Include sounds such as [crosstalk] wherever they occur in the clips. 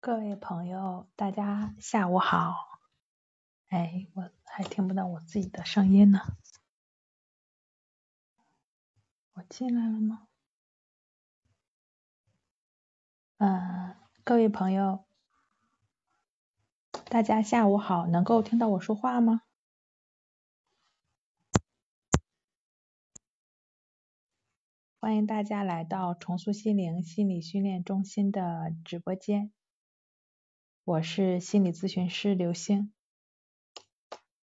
各位朋友，大家下午好。哎，我还听不到我自己的声音呢。我进来了吗？嗯，各位朋友，大家下午好，能够听到我说话吗？欢迎大家来到重塑心灵心理训练中心的直播间。我是心理咨询师刘星，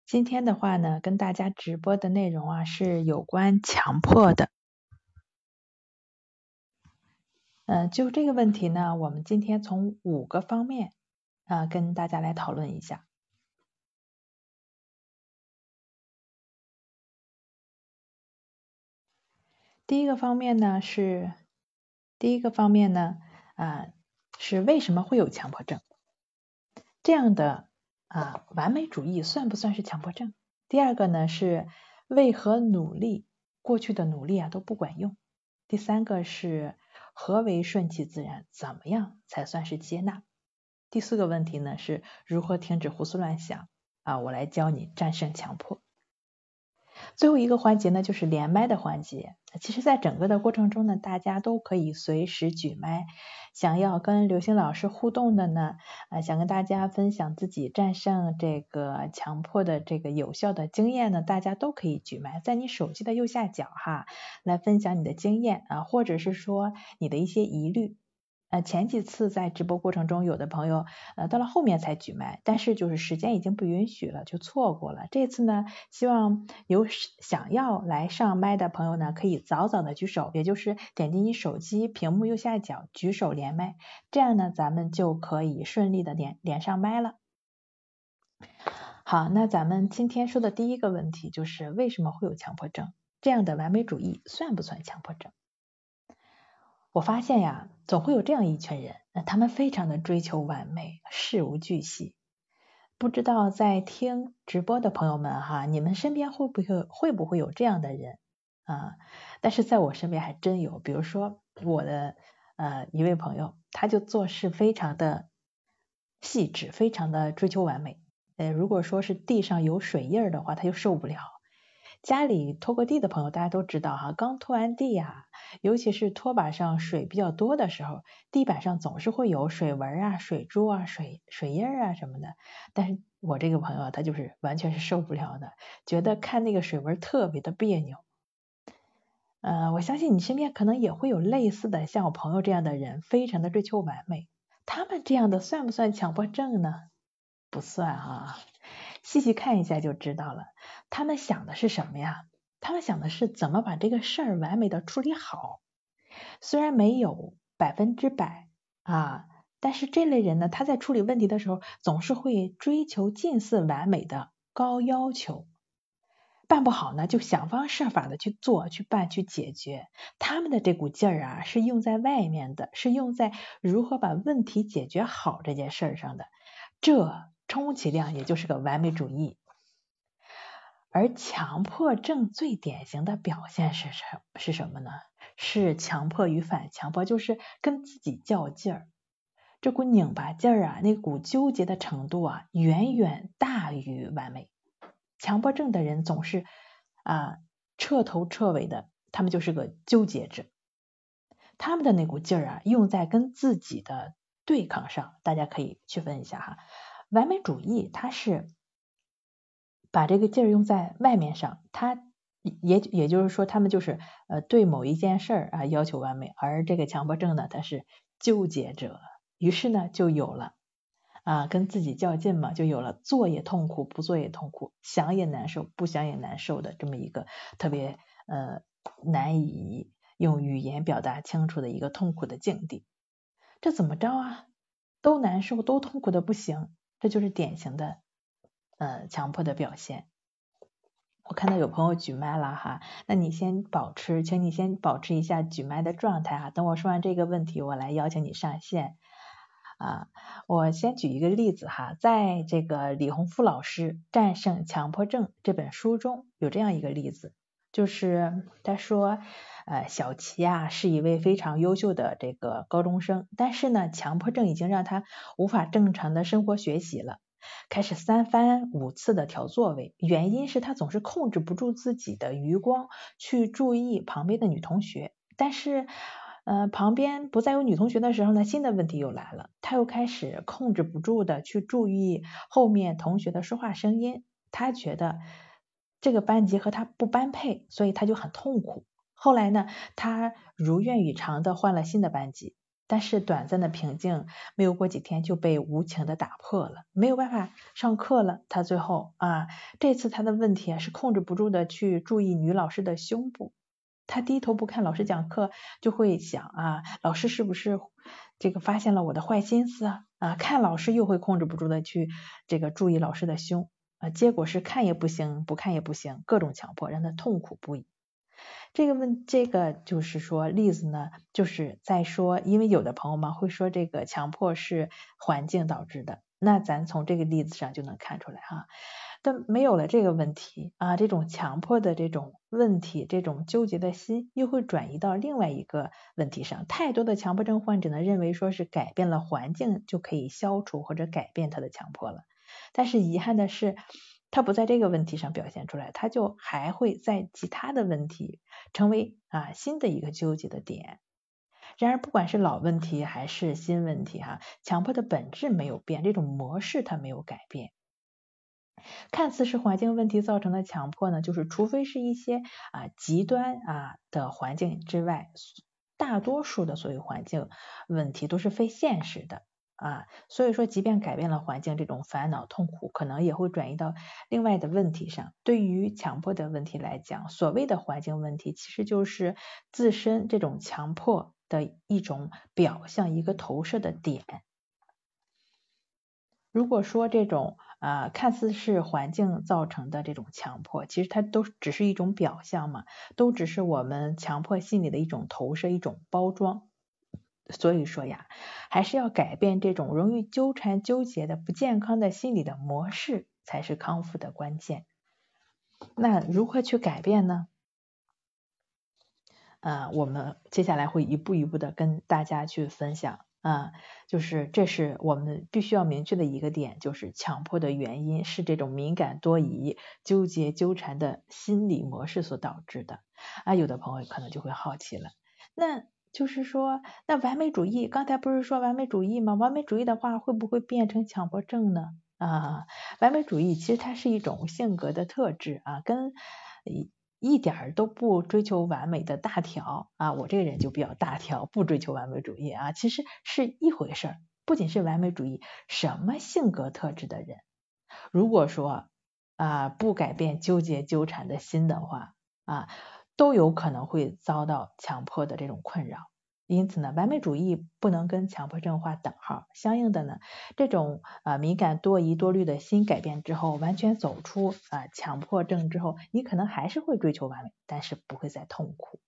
今天的话呢，跟大家直播的内容啊是有关强迫的。嗯，就这个问题呢，我们今天从五个方面啊跟大家来讨论一下。第一个方面呢是，第一个方面呢啊是为什么会有强迫症？这样的啊完美主义算不算是强迫症？第二个呢是为何努力过去的努力啊都不管用？第三个是何为顺其自然？怎么样才算是接纳？第四个问题呢是如何停止胡思乱想？啊，我来教你战胜强迫。最后一个环节呢，就是连麦的环节。其实，在整个的过程中呢，大家都可以随时举麦。想要跟刘星老师互动的呢，啊，想跟大家分享自己战胜这个强迫的这个有效的经验呢，大家都可以举麦，在你手机的右下角哈，来分享你的经验啊，或者是说你的一些疑虑。呃，前几次在直播过程中，有的朋友呃到了后面才举麦，但是就是时间已经不允许了，就错过了。这次呢，希望有想要来上麦的朋友呢，可以早早的举手，也就是点击你手机屏幕右下角举手连麦，这样呢，咱们就可以顺利的连连上麦了。好，那咱们今天说的第一个问题就是为什么会有强迫症？这样的完美主义算不算强迫症？我发现呀，总会有这样一群人，那他们非常的追求完美，事无巨细。不知道在听直播的朋友们哈，你们身边会不会会不会有这样的人啊？但是在我身边还真有，比如说我的呃一位朋友，他就做事非常的细致，非常的追求完美。呃，如果说是地上有水印儿的话，他就受不了。家里拖过地的朋友，大家都知道哈，刚拖完地呀，尤其是拖把上水比较多的时候，地板上总是会有水纹啊、水珠啊、水水印啊什么的。但是我这个朋友他就是完全是受不了的，觉得看那个水纹特别的别扭。呃，我相信你身边可能也会有类似的像我朋友这样的人，非常的追求完美。他们这样的算不算强迫症呢？不算啊。细细看一下就知道了，他们想的是什么呀？他们想的是怎么把这个事儿完美的处理好。虽然没有百分之百啊，但是这类人呢，他在处理问题的时候，总是会追求近似完美的高要求。办不好呢，就想方设法的去做、去办、去解决。他们的这股劲儿啊，是用在外面的，是用在如何把问题解决好这件事儿上的。这。充其量也就是个完美主义，而强迫症最典型的表现是什是什么呢？是强迫与反强迫，就是跟自己较劲儿。这股拧巴劲儿啊，那股纠结的程度啊，远远大于完美。强迫症的人总是啊彻头彻尾的，他们就是个纠结者。他们的那股劲儿啊，用在跟自己的对抗上。大家可以区分一下哈。完美主义，他是把这个劲儿用在外面上，他也也就是说，他们就是呃对某一件事儿啊要求完美，而这个强迫症呢，他是纠结者，于是呢就有了啊跟自己较劲嘛，就有了做也痛苦，不做也痛苦，想也难受，不想也难受的这么一个特别呃难以用语言表达清楚的一个痛苦的境地。这怎么着啊？都难受，都痛苦的不行。这就是典型的呃强迫的表现。我看到有朋友举麦了哈，那你先保持，请你先保持一下举麦的状态哈。等我说完这个问题，我来邀请你上线啊。我先举一个例子哈，在这个李洪福老师《战胜强迫症》这本书中有这样一个例子就是他说，呃，小齐啊是一位非常优秀的这个高中生，但是呢，强迫症已经让他无法正常的生活学习了，开始三番五次的调座位，原因是他总是控制不住自己的余光去注意旁边的女同学，但是呃旁边不再有女同学的时候呢，新的问题又来了，他又开始控制不住的去注意后面同学的说话声音，他觉得。这个班级和他不般配，所以他就很痛苦。后来呢，他如愿以偿的换了新的班级，但是短暂的平静没有过几天就被无情的打破了，没有办法上课了。他最后啊，这次他的问题啊是控制不住的去注意女老师的胸部，他低头不看老师讲课，就会想啊，老师是不是这个发现了我的坏心思啊？啊，看老师又会控制不住的去这个注意老师的胸。啊，结果是看也不行，不看也不行，各种强迫，让他痛苦不已。这个问，这个就是说例子呢，就是在说，因为有的朋友们会说这个强迫是环境导致的，那咱从这个例子上就能看出来哈。但没有了这个问题啊，这种强迫的这种问题，这种纠结的心又会转移到另外一个问题上。太多的强迫症患者呢，认为说是改变了环境就可以消除或者改变他的强迫了。但是遗憾的是，他不在这个问题上表现出来，他就还会在其他的问题成为啊新的一个纠结的点。然而，不管是老问题还是新问题，哈，强迫的本质没有变，这种模式它没有改变。看似是环境问题造成的强迫呢，就是除非是一些啊极端啊的环境之外，大多数的所有环境问题都是非现实的。啊，所以说，即便改变了环境，这种烦恼痛苦可能也会转移到另外的问题上。对于强迫的问题来讲，所谓的环境问题，其实就是自身这种强迫的一种表象，一个投射的点。如果说这种啊，看似是环境造成的这种强迫，其实它都只是一种表象嘛，都只是我们强迫心理的一种投射，一种包装。所以说呀，还是要改变这种容易纠缠纠结的不健康的心理的模式，才是康复的关键。那如何去改变呢？啊，我们接下来会一步一步的跟大家去分享啊，就是这是我们必须要明确的一个点，就是强迫的原因是这种敏感多疑、纠结纠缠的心理模式所导致的。啊，有的朋友可能就会好奇了，那。就是说，那完美主义，刚才不是说完美主义吗？完美主义的话，会不会变成强迫症呢？啊，完美主义其实它是一种性格的特质啊，跟一一点都不追求完美的大条啊，我这个人就比较大条，不追求完美主义啊，其实是一回事儿。不仅是完美主义，什么性格特质的人，如果说啊不改变纠结纠缠的心的话啊。都有可能会遭到强迫的这种困扰，因此呢，完美主义不能跟强迫症画等号。相应的呢，这种啊敏感多疑多虑的心改变之后，完全走出啊强迫症之后，你可能还是会追求完美，但是不会再痛苦。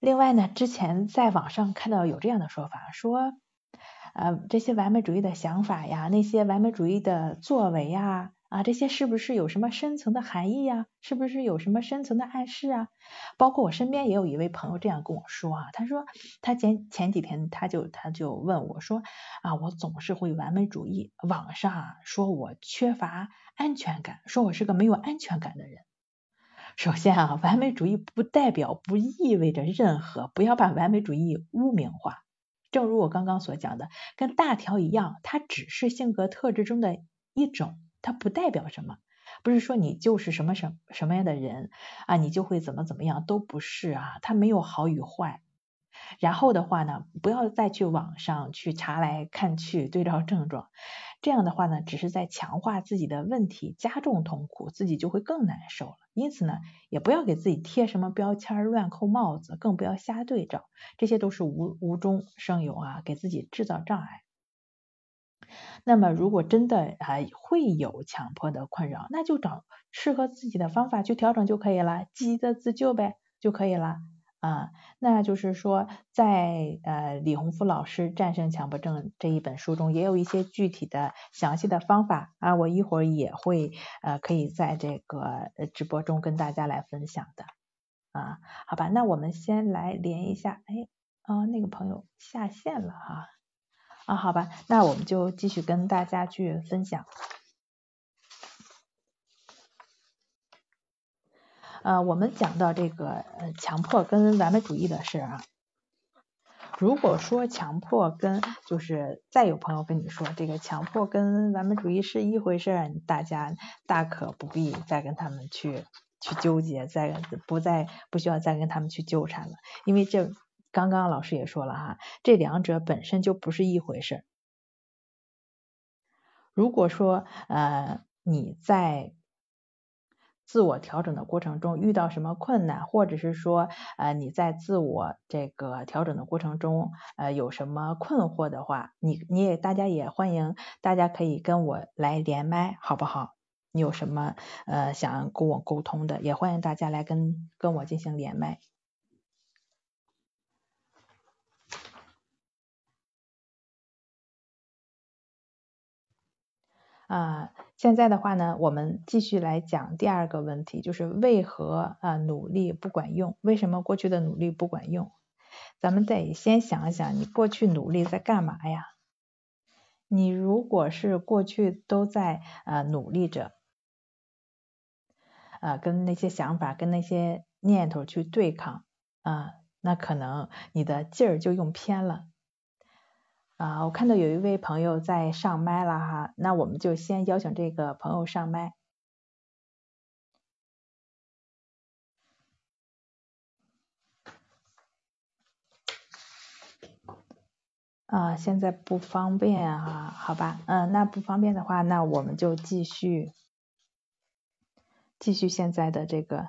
另外呢，之前在网上看到有这样的说法，说呃这些完美主义的想法呀，那些完美主义的作为呀。啊，这些是不是有什么深层的含义呀？是不是有什么深层的暗示啊？包括我身边也有一位朋友这样跟我说啊，他说他前前几天他就他就问我说啊，我总是会完美主义，网上说我缺乏安全感，说我是个没有安全感的人。首先啊，完美主义不代表不意味着任何，不要把完美主义污名化。正如我刚刚所讲的，跟大条一样，它只是性格特质中的一种。它不代表什么，不是说你就是什么什什么样的人啊，你就会怎么怎么样，都不是啊，它没有好与坏。然后的话呢，不要再去网上去查来看去对照症状，这样的话呢，只是在强化自己的问题，加重痛苦，自己就会更难受了。因此呢，也不要给自己贴什么标签，乱扣帽子，更不要瞎对照，这些都是无无中生有啊，给自己制造障碍。那么，如果真的啊会有强迫的困扰，那就找适合自己的方法去调整就可以了，积极的自救呗就可以了。啊，那就是说，在呃李洪福老师《战胜强迫症》这一本书中，也有一些具体的详细的方法啊，我一会儿也会呃可以在这个直播中跟大家来分享的。啊，好吧，那我们先来连一下，哎，啊那个朋友下线了哈，啊好吧，那我们就继续跟大家去分享。呃，我们讲到这个呃强迫跟完美主义的事啊，如果说强迫跟就是再有朋友跟你说这个强迫跟完美主义是一回事，大家大可不必再跟他们去去纠结，再不再不需要再跟他们去纠缠了，因为这刚刚老师也说了哈，这两者本身就不是一回事儿。如果说呃你在自我调整的过程中遇到什么困难，或者是说呃你在自我这个调整的过程中呃有什么困惑的话，你你也大家也欢迎，大家可以跟我来连麦，好不好？你有什么呃想跟我沟通的，也欢迎大家来跟跟我进行连麦。啊。现在的话呢，我们继续来讲第二个问题，就是为何啊努力不管用？为什么过去的努力不管用？咱们得先想想，你过去努力在干嘛呀？你如果是过去都在啊努力着，啊跟那些想法、跟那些念头去对抗啊，那可能你的劲儿就用偏了。啊，我看到有一位朋友在上麦了哈，那我们就先邀请这个朋友上麦。啊，现在不方便啊，好吧，嗯，那不方便的话，那我们就继续，继续现在的这个。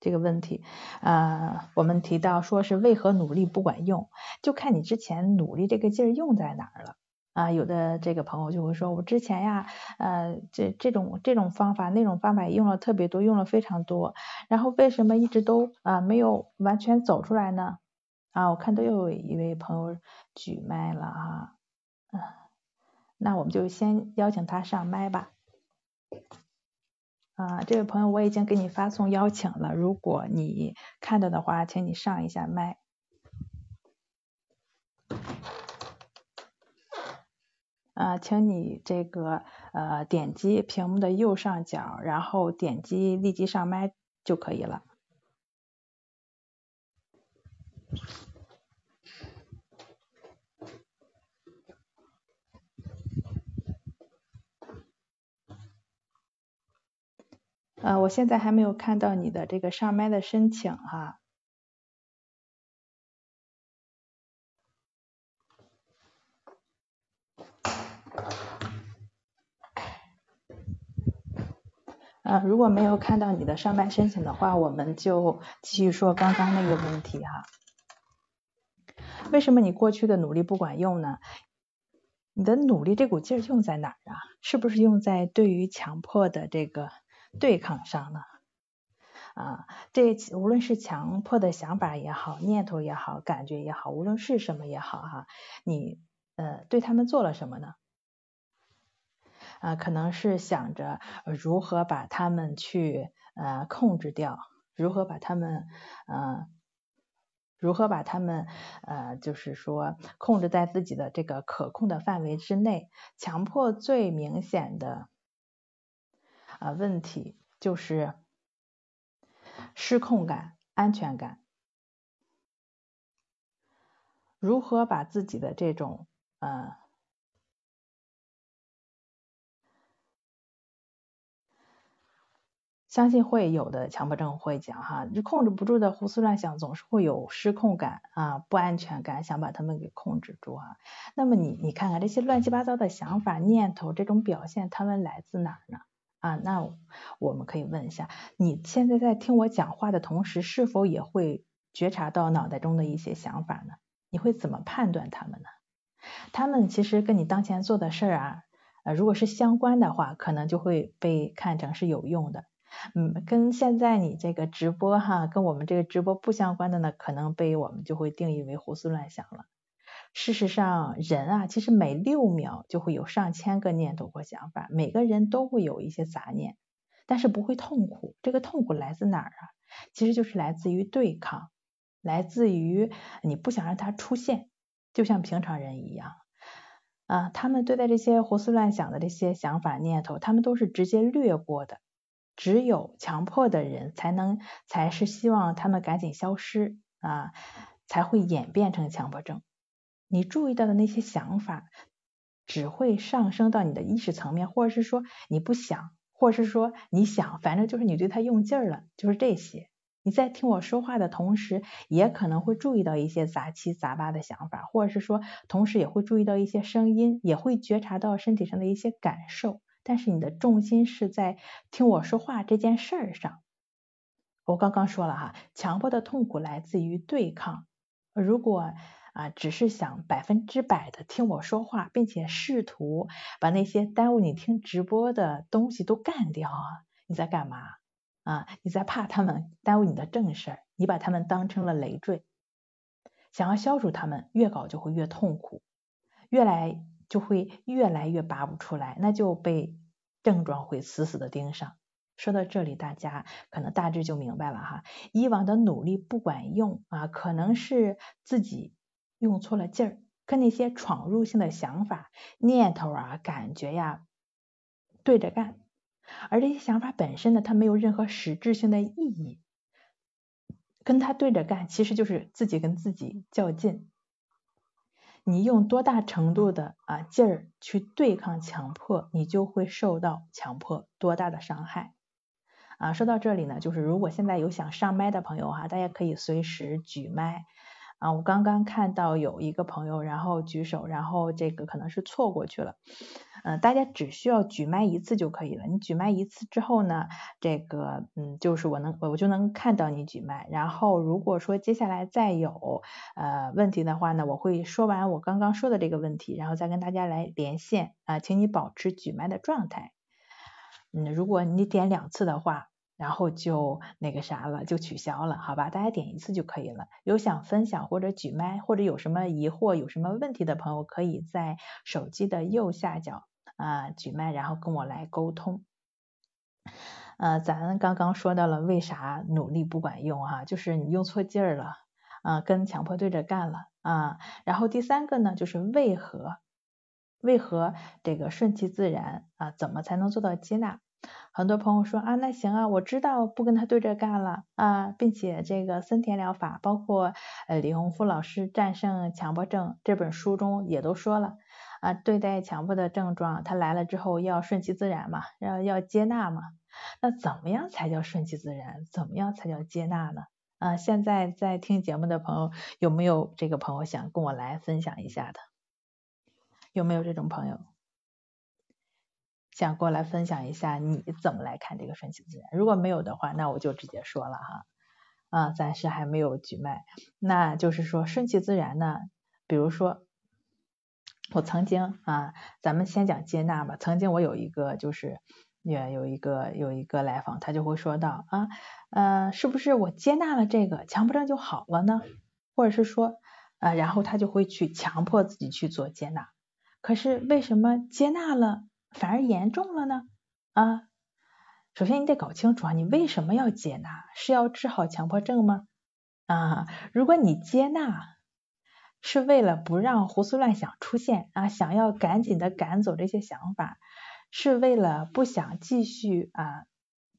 这个问题，呃，我们提到说是为何努力不管用，就看你之前努力这个劲儿用在哪儿了啊。有的这个朋友就会说，我之前呀，呃，这这种这种方法那种方法用了特别多，用了非常多，然后为什么一直都啊没有完全走出来呢？啊，我看都有一位朋友举麦了哈，嗯，那我们就先邀请他上麦吧。啊，这位朋友，我已经给你发送邀请了，如果你看到的话，请你上一下麦。啊，请你这个呃点击屏幕的右上角，然后点击立即上麦就可以了。呃，我现在还没有看到你的这个上麦的申请哈。呃，如果没有看到你的上麦申请的话，我们就继续说刚刚那个问题哈。为什么你过去的努力不管用呢？你的努力这股劲儿用在哪儿啊？是不是用在对于强迫的这个？对抗上了啊，这无论是强迫的想法也好，念头也好，感觉也好，无论是什么也好哈，你呃对他们做了什么呢？啊，可能是想着如何把他们去呃控制掉，如何把他们呃如何把他们呃就是说控制在自己的这个可控的范围之内，强迫最明显的。啊，问题就是失控感、安全感，如何把自己的这种呃，相信会有的强迫症会讲哈，就控制不住的胡思乱想，总是会有失控感啊、不安全感，想把他们给控制住啊。那么你你看看这些乱七八糟的想法、念头这种表现，他们来自哪儿呢？啊，那我们可以问一下，你现在在听我讲话的同时，是否也会觉察到脑袋中的一些想法呢？你会怎么判断他们呢？他们其实跟你当前做的事儿啊，呃，如果是相关的话，可能就会被看成是有用的；嗯，跟现在你这个直播哈，跟我们这个直播不相关的呢，可能被我们就会定义为胡思乱想了。事实上，人啊，其实每六秒就会有上千个念头或想法，每个人都会有一些杂念，但是不会痛苦。这个痛苦来自哪儿啊？其实就是来自于对抗，来自于你不想让它出现，就像平常人一样啊。他们对待这些胡思乱想的这些想法念头，他们都是直接略过的。只有强迫的人才能，才是希望他们赶紧消失啊，才会演变成强迫症。你注意到的那些想法，只会上升到你的意识层面，或者是说你不想，或者是说你想，反正就是你对他用劲儿了，就是这些。你在听我说话的同时，也可能会注意到一些杂七杂八的想法，或者是说，同时也会注意到一些声音，也会觉察到身体上的一些感受。但是你的重心是在听我说话这件事儿上。我刚刚说了哈，强迫的痛苦来自于对抗。如果啊，只是想百分之百的听我说话，并且试图把那些耽误你听直播的东西都干掉啊，你在干嘛啊？你在怕他们耽误你的正事儿，你把他们当成了累赘，想要消除他们，越搞就会越痛苦，越来。就会越来越拔不出来，那就被症状会死死的盯上。说到这里，大家可能大致就明白了哈。以往的努力不管用啊，可能是自己用错了劲儿，跟那些闯入性的想法、念头啊、感觉呀对着干，而这些想法本身呢，它没有任何实质性的意义，跟他对着干，其实就是自己跟自己较劲。你用多大程度的啊劲儿去对抗强迫，你就会受到强迫多大的伤害啊。说到这里呢，就是如果现在有想上麦的朋友哈，大家可以随时举麦。啊，我刚刚看到有一个朋友，然后举手，然后这个可能是错过去了。嗯，大家只需要举麦一次就可以了。你举麦一次之后呢，这个嗯，就是我能我就能看到你举麦。然后如果说接下来再有呃问题的话呢，我会说完我刚刚说的这个问题，然后再跟大家来连线啊，请你保持举麦的状态。嗯，如果你点两次的话。然后就那个啥了，就取消了，好吧？大家点一次就可以了。有想分享或者举麦或者有什么疑惑、有什么问题的朋友，可以在手机的右下角啊举麦，然后跟我来沟通。呃，咱刚刚说到了为啥努力不管用哈，就是你用错劲儿了啊，跟强迫对着干了啊。然后第三个呢，就是为何为何这个顺其自然啊？怎么才能做到接纳？很多朋友说啊，那行啊，我知道不跟他对着干了啊，并且这个森田疗法，包括呃李洪福老师战胜强迫症这本书中也都说了啊，对待强迫的症状，他来了之后要顺其自然嘛，要要接纳嘛。那怎么样才叫顺其自然？怎么样才叫接纳呢？啊，现在在听节目的朋友有没有这个朋友想跟我来分享一下的？有没有这种朋友？想过来分享一下你怎么来看这个顺其自然？如果没有的话，那我就直接说了哈，啊，暂时还没有举麦。那就是说顺其自然呢，比如说我曾经啊，咱们先讲接纳吧。曾经我有一个就是也有一个有一个来访，他就会说到啊，呃，是不是我接纳了这个强迫症就好了呢？或者是说啊，然后他就会去强迫自己去做接纳。可是为什么接纳了？反而严重了呢啊！首先你得搞清楚啊，你为什么要接纳？是要治好强迫症吗？啊，如果你接纳是为了不让胡思乱想出现啊，想要赶紧的赶走这些想法，是为了不想继续啊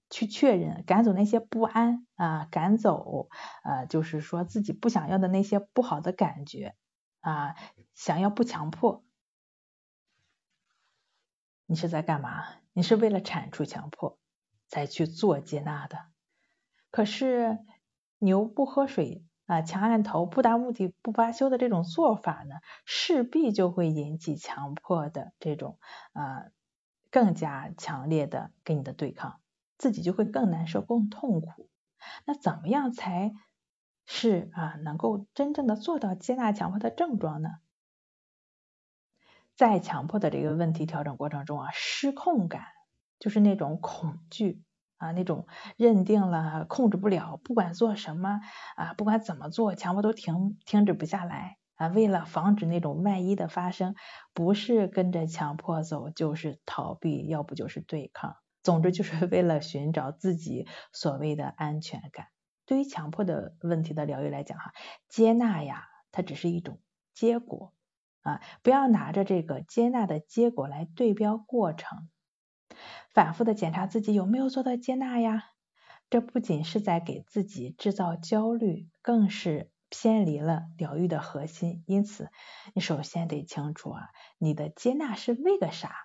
去确认，赶走那些不安啊，赶走呃就是说自己不想要的那些不好的感觉啊，想要不强迫。你是在干嘛？你是为了铲除强迫才去做接纳的。可是牛不喝水啊，强按头，不达目的不罢休的这种做法呢，势必就会引起强迫的这种啊更加强烈的跟你的对抗，自己就会更难受、更痛苦。那怎么样才是啊能够真正的做到接纳强迫的症状呢？在强迫的这个问题调整过程中啊，失控感就是那种恐惧啊，那种认定了控制不了，不管做什么啊，不管怎么做，强迫都停停止不下来啊。为了防止那种万一的发生，不是跟着强迫走，就是逃避，要不就是对抗。总之就是为了寻找自己所谓的安全感。对于强迫的问题的疗愈来讲，哈，接纳呀，它只是一种结果啊，不要拿着这个接纳的结果来对标过程。反复的检查自己有没有做到接纳呀，这不仅是在给自己制造焦虑，更是偏离了疗愈的核心。因此，你首先得清楚啊，你的接纳是为个啥？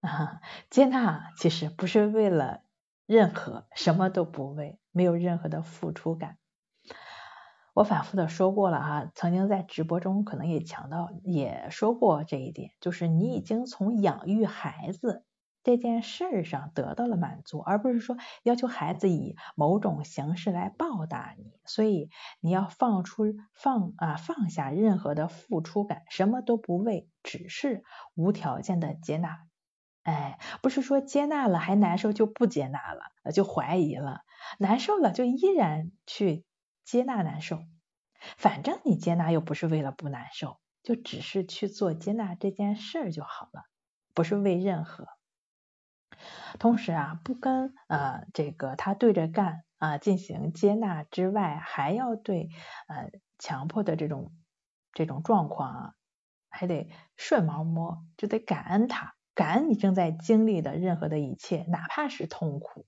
[laughs] 啊，接纳其实不是为了任何，什么都不为，没有任何的付出感。我反复的说过了哈，曾经在直播中可能也强调，也说过这一点，就是你已经从养育孩子。这件事上得到了满足，而不是说要求孩子以某种形式来报答你。所以你要放出放啊放下任何的付出感，什么都不为，只是无条件的接纳。哎，不是说接纳了还难受就不接纳了，就怀疑了，难受了就依然去接纳难受。反正你接纳又不是为了不难受，就只是去做接纳这件事儿就好了，不是为任何。同时啊，不跟呃这个他对着干啊进行接纳之外，还要对呃强迫的这种这种状况啊，还得顺毛摸，就得感恩他，感恩你正在经历的任何的一切，哪怕是痛苦，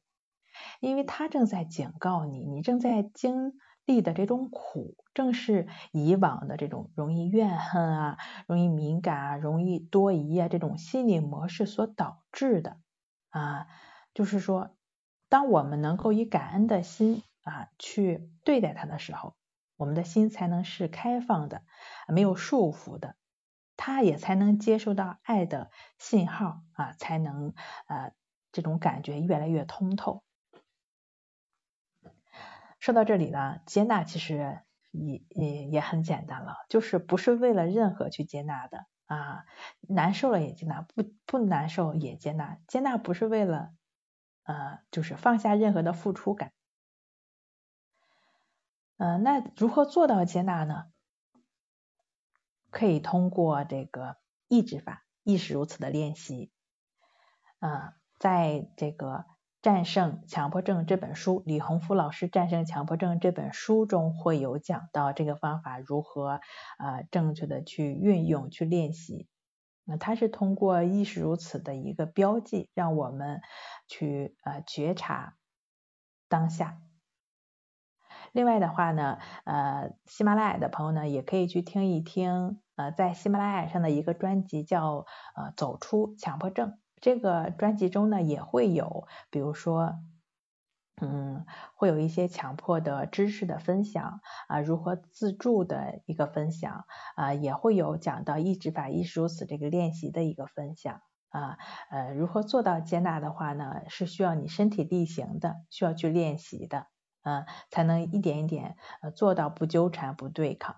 因为他正在警告你，你正在经历的这种苦，正是以往的这种容易怨恨啊、容易敏感啊、容易多疑啊这种心理模式所导致的。啊，就是说，当我们能够以感恩的心啊去对待他的时候，我们的心才能是开放的，没有束缚的，他也才能接受到爱的信号啊，才能呃这种感觉越来越通透。说到这里呢，接纳其实也也也很简单了，就是不是为了任何去接纳的。啊，难受了也接纳，不不难受也接纳。接纳不是为了，呃，就是放下任何的付出感。嗯，那如何做到接纳呢？可以通过这个意志法，亦是如此的练习。啊，在这个。战胜强迫症这本书，李洪福老师战胜强迫症这本书中会有讲到这个方法如何啊正确的去运用去练习。那它是通过亦是如此的一个标记，让我们去呃觉察当下。另外的话呢，呃，喜马拉雅的朋友呢也可以去听一听呃在喜马拉雅上的一个专辑叫呃走出强迫症。这个专辑中呢也会有，比如说，嗯，会有一些强迫的知识的分享啊，如何自助的一个分享啊，也会有讲到一直把意识如此这个练习的一个分享啊，呃，如何做到接纳的话呢，是需要你身体力行的，需要去练习的，嗯，才能一点一点呃做到不纠缠不对抗。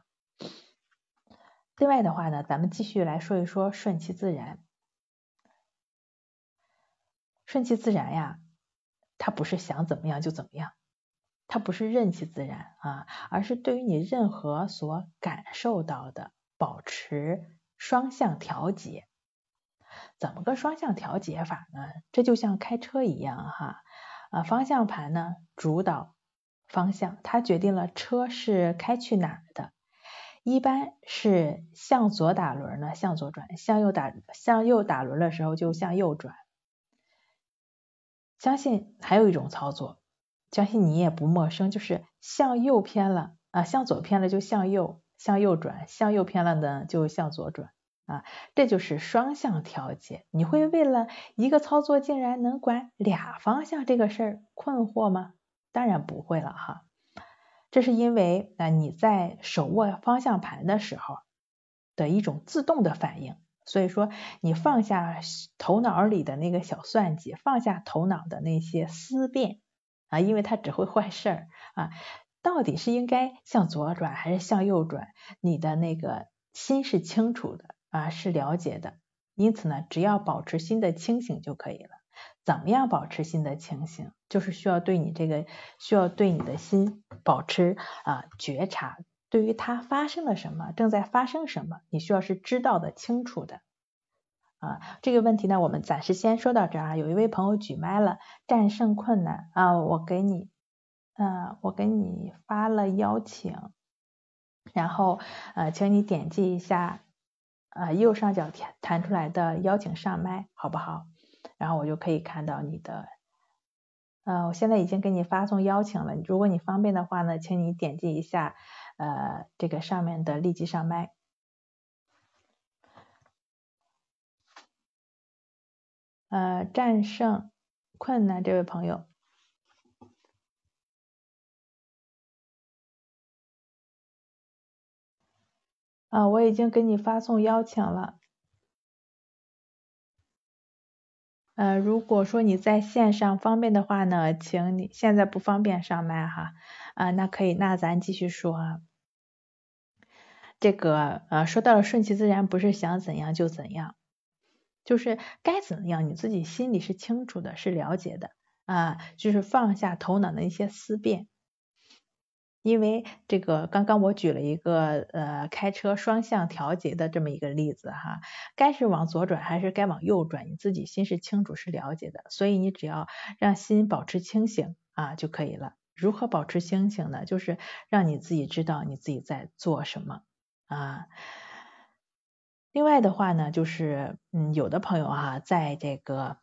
另外的话呢，咱们继续来说一说顺其自然。顺其自然呀，它不是想怎么样就怎么样，它不是任其自然啊，而是对于你任何所感受到的，保持双向调节。怎么个双向调节法呢？这就像开车一样哈，啊，方向盘呢主导方向，它决定了车是开去哪儿的。一般是向左打轮呢，向左转；向右打向右打轮的时候，就向右转。相信还有一种操作，相信你也不陌生，就是向右偏了啊，向左偏了就向右，向右转，向右偏了呢就向左转啊，这就是双向调节。你会为了一个操作竟然能管俩方向这个事儿困惑吗？当然不会了哈，这是因为啊你在手握方向盘的时候的一种自动的反应。所以说，你放下头脑里的那个小算计，放下头脑的那些思辨啊，因为它只会坏事儿啊。到底是应该向左转还是向右转？你的那个心是清楚的啊，是了解的。因此呢，只要保持心的清醒就可以了。怎么样保持心的清醒？就是需要对你这个需要对你的心保持啊觉察，对于它发生了什么，正在发生什么，你需要是知道的清楚的啊。这个问题呢，我们暂时先说到这儿啊。有一位朋友举麦了，战胜困难啊，我给你，嗯，我给你发了邀请，然后呃，请你点击一下啊右上角弹弹出来的邀请上麦，好不好？然后我就可以看到你的，呃，我现在已经给你发送邀请了。如果你方便的话呢，请你点击一下，呃，这个上面的立即上麦。呃，战胜困难，这位朋友，啊，我已经给你发送邀请了。呃，如果说你在线上方便的话呢，请你现在不方便上麦哈，啊，那可以，那咱继续说。这个呃，说到了顺其自然，不是想怎样就怎样，就是该怎样，你自己心里是清楚的，是了解的啊，就是放下头脑的一些思辨。因为这个，刚刚我举了一个呃开车双向调节的这么一个例子哈，该是往左转还是该往右转，你自己心是清楚是了解的，所以你只要让心保持清醒啊就可以了。如何保持清醒呢？就是让你自己知道你自己在做什么啊。另外的话呢，就是嗯有的朋友哈，在这个。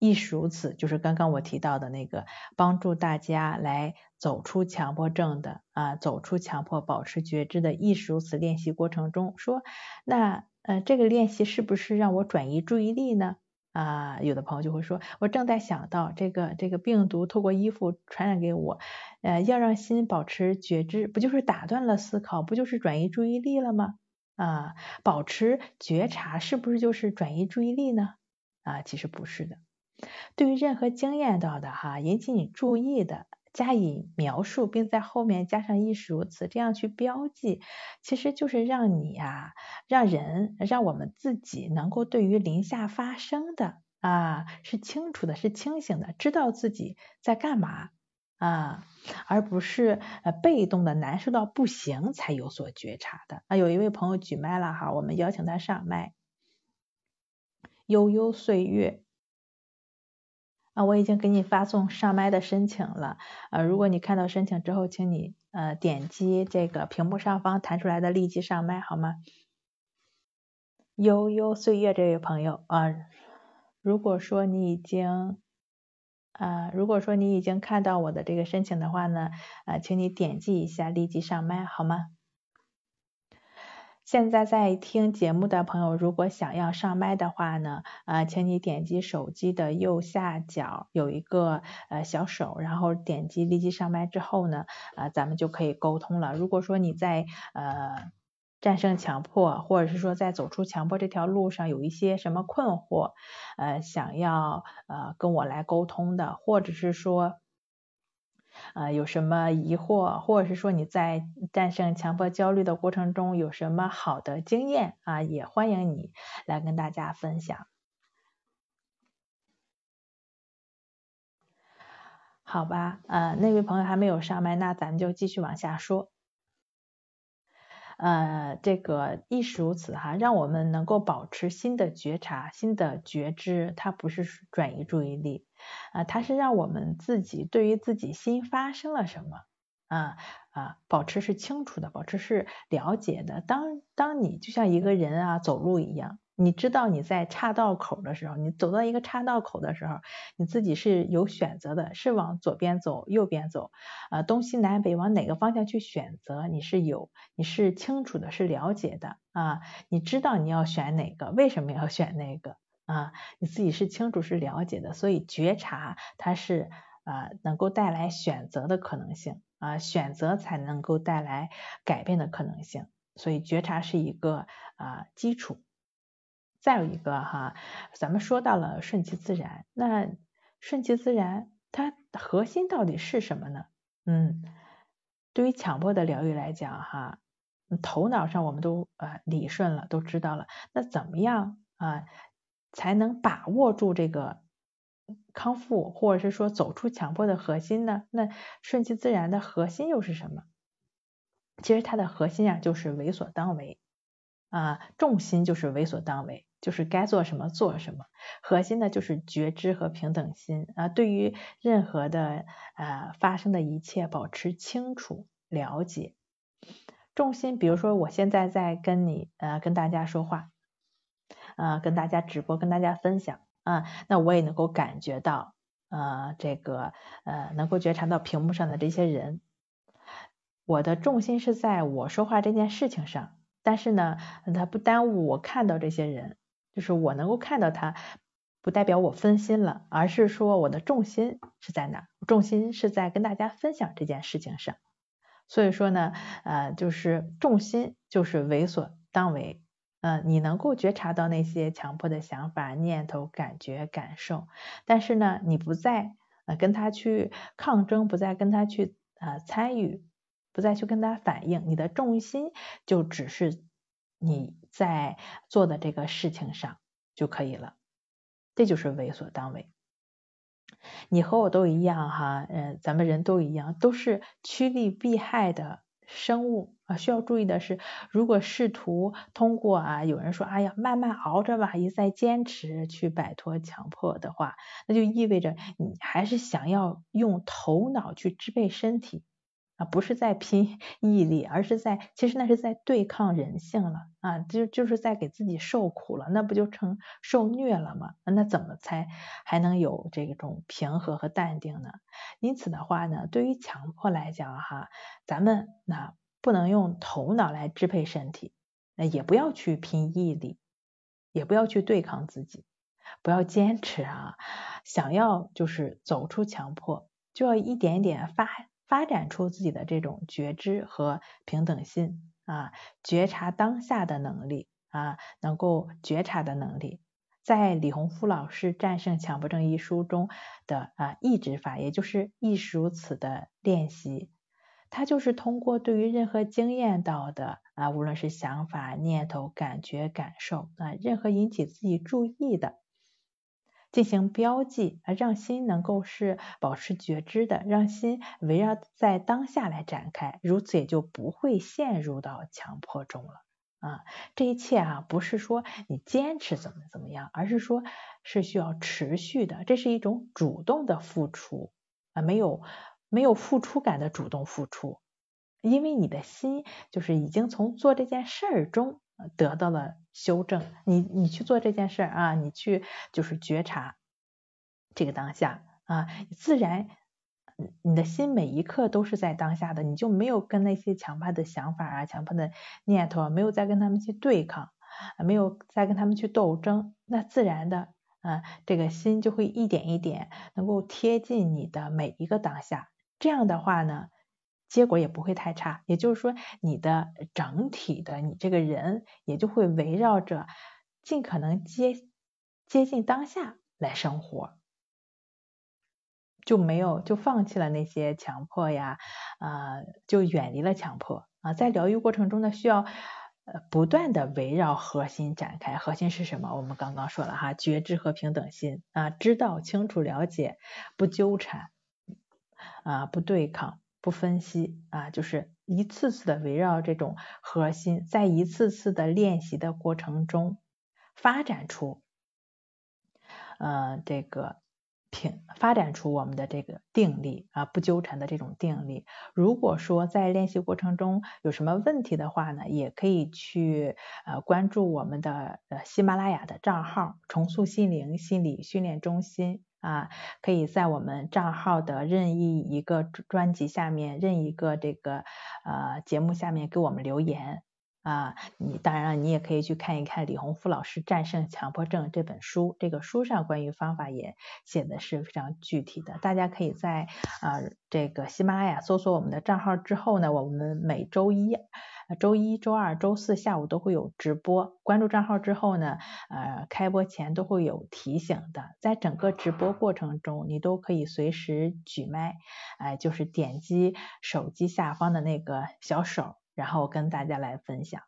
亦是如此，就是刚刚我提到的那个帮助大家来走出强迫症的啊，走出强迫，保持觉知的亦是如此练习过程中，说那呃这个练习是不是让我转移注意力呢？啊，有的朋友就会说，我正在想到这个这个病毒透过衣服传染给我，呃要让心保持觉知，不就是打断了思考，不就是转移注意力了吗？啊，保持觉察是不是就是转移注意力呢？啊，其实不是的。对于任何经验到的哈引起你注意的，加以描述，并在后面加上亦是如此，这样去标记，其实就是让你呀，让人，让我们自己能够对于临下发生的啊是清楚的，是清醒的，知道自己在干嘛啊，而不是呃被动的难受到不行才有所觉察的啊。有一位朋友举麦了哈，我们邀请他上麦。悠悠岁月。啊，我已经给你发送上麦的申请了。呃，如果你看到申请之后，请你呃点击这个屏幕上方弹出来的立即上麦，好吗？悠悠岁月这位朋友啊，如果说你已经啊，如果说你已经看到我的这个申请的话呢，呃，请你点击一下立即上麦，好吗？现在在听节目的朋友，如果想要上麦的话呢，呃，请你点击手机的右下角有一个呃小手，然后点击立即上麦之后呢，呃，咱们就可以沟通了。如果说你在呃战胜强迫，或者是说在走出强迫这条路上有一些什么困惑，呃，想要呃跟我来沟通的，或者是说。呃，有什么疑惑，或者是说你在战胜强迫焦虑的过程中有什么好的经验啊，也欢迎你来跟大家分享。好吧，呃，那位朋友还没有上麦，那咱们就继续往下说。呃，这个亦是如此哈，让我们能够保持新的觉察、新的觉知，它不是转移注意力啊，它是让我们自己对于自己心发生了什么啊啊，保持是清楚的，保持是了解的。当当你就像一个人啊走路一样。你知道你在岔道口的时候，你走到一个岔道口的时候，你自己是有选择的，是往左边走，右边走，啊，东西南北往哪个方向去选择，你是有，你是清楚的，是了解的啊，你知道你要选哪个，为什么要选那个啊，你自己是清楚是了解的，所以觉察它是啊能够带来选择的可能性啊，选择才能够带来改变的可能性，所以觉察是一个啊基础。再有一个哈，咱们说到了顺其自然，那顺其自然它核心到底是什么呢？嗯，对于强迫的疗愈来讲哈，头脑上我们都呃理顺了，都知道了，那怎么样啊才能把握住这个康复，或者是说走出强迫的核心呢？那顺其自然的核心又是什么？其实它的核心啊，就是为所当为啊，重心就是为所当为，就是该做什么做什么。核心呢，就是觉知和平等心啊，对于任何的呃发生的一切保持清楚了解。重心，比如说我现在在跟你呃跟大家说话，啊跟大家直播，跟大家分享啊，那我也能够感觉到呃这个呃能够觉察到屏幕上的这些人。我的重心是在我说话这件事情上，但是呢，它不耽误我看到这些人，就是我能够看到他，不代表我分心了，而是说我的重心是在哪？重心是在跟大家分享这件事情上。所以说呢，呃，就是重心就是为所当为，呃，你能够觉察到那些强迫的想法、念头、感觉、感受，但是呢，你不再呃跟他去抗争，不再跟他去呃参与。不再去跟他反应，你的重心就只是你在做的这个事情上就可以了，这就是为所当为。你和我都一样哈，嗯，咱们人都一样，都是趋利避害的生物啊。需要注意的是，如果试图通过啊，有人说，哎呀，慢慢熬着吧，一再坚持去摆脱强迫的话，那就意味着你还是想要用头脑去支配身体。啊，不是在拼 [laughs] 毅力，而是在，其实那是在对抗人性了啊，就就是在给自己受苦了，那不就成受虐了吗？那怎么才还能有这种平和和淡定呢？因此的话呢，对于强迫来讲哈，咱们那不能用头脑来支配身体，那也不要去拼毅力，也不要去对抗自己，不要坚持啊，想要就是走出强迫，就要一点点发。发展出自己的这种觉知和平等心啊，觉察当下的能力啊，能够觉察的能力，在李洪福老师《战胜强迫症》一书中的啊意志法，也就是亦是如此的练习，它就是通过对于任何经验到的啊，无论是想法、念头、感觉、感受啊，任何引起自己注意的。进行标记，啊，让心能够是保持觉知的，让心围绕在当下来展开，如此也就不会陷入到强迫中了啊。这一切啊，不是说你坚持怎么怎么样，而是说是需要持续的，这是一种主动的付出啊，没有没有付出感的主动付出，因为你的心就是已经从做这件事儿中。得到了修正，你你去做这件事啊，你去就是觉察这个当下啊，自然你的心每一刻都是在当下的，你就没有跟那些强迫的想法啊、强迫的念头，没有再跟他们去对抗，没有再跟他们去斗争，那自然的啊，这个心就会一点一点能够贴近你的每一个当下，这样的话呢。结果也不会太差，也就是说，你的整体的你这个人也就会围绕着尽可能接接近当下来生活，就没有就放弃了那些强迫呀，啊，就远离了强迫啊。在疗愈过程中呢，需要呃不断的围绕核心展开，核心是什么？我们刚刚说了哈，觉知和平等心啊，知道清楚了解，不纠缠啊，不对抗。不分析啊，就是一次次的围绕这种核心，在一次次的练习的过程中，发展出，呃，这个平，发展出我们的这个定力啊，不纠缠的这种定力。如果说在练习过程中有什么问题的话呢，也可以去呃关注我们的呃喜马拉雅的账号“重塑心灵心理训练中心”。啊，可以在我们账号的任意一个专辑下面，任意一个这个呃节目下面给我们留言啊。你当然你也可以去看一看李洪福老师《战胜强迫症》这本书，这个书上关于方法也写的是非常具体的。大家可以在啊这个喜马拉雅搜索我们的账号之后呢，我们每周一。周一、周二、周四下午都会有直播，关注账号之后呢，呃，开播前都会有提醒的。在整个直播过程中，你都可以随时举麦，哎，就是点击手机下方的那个小手，然后跟大家来分享。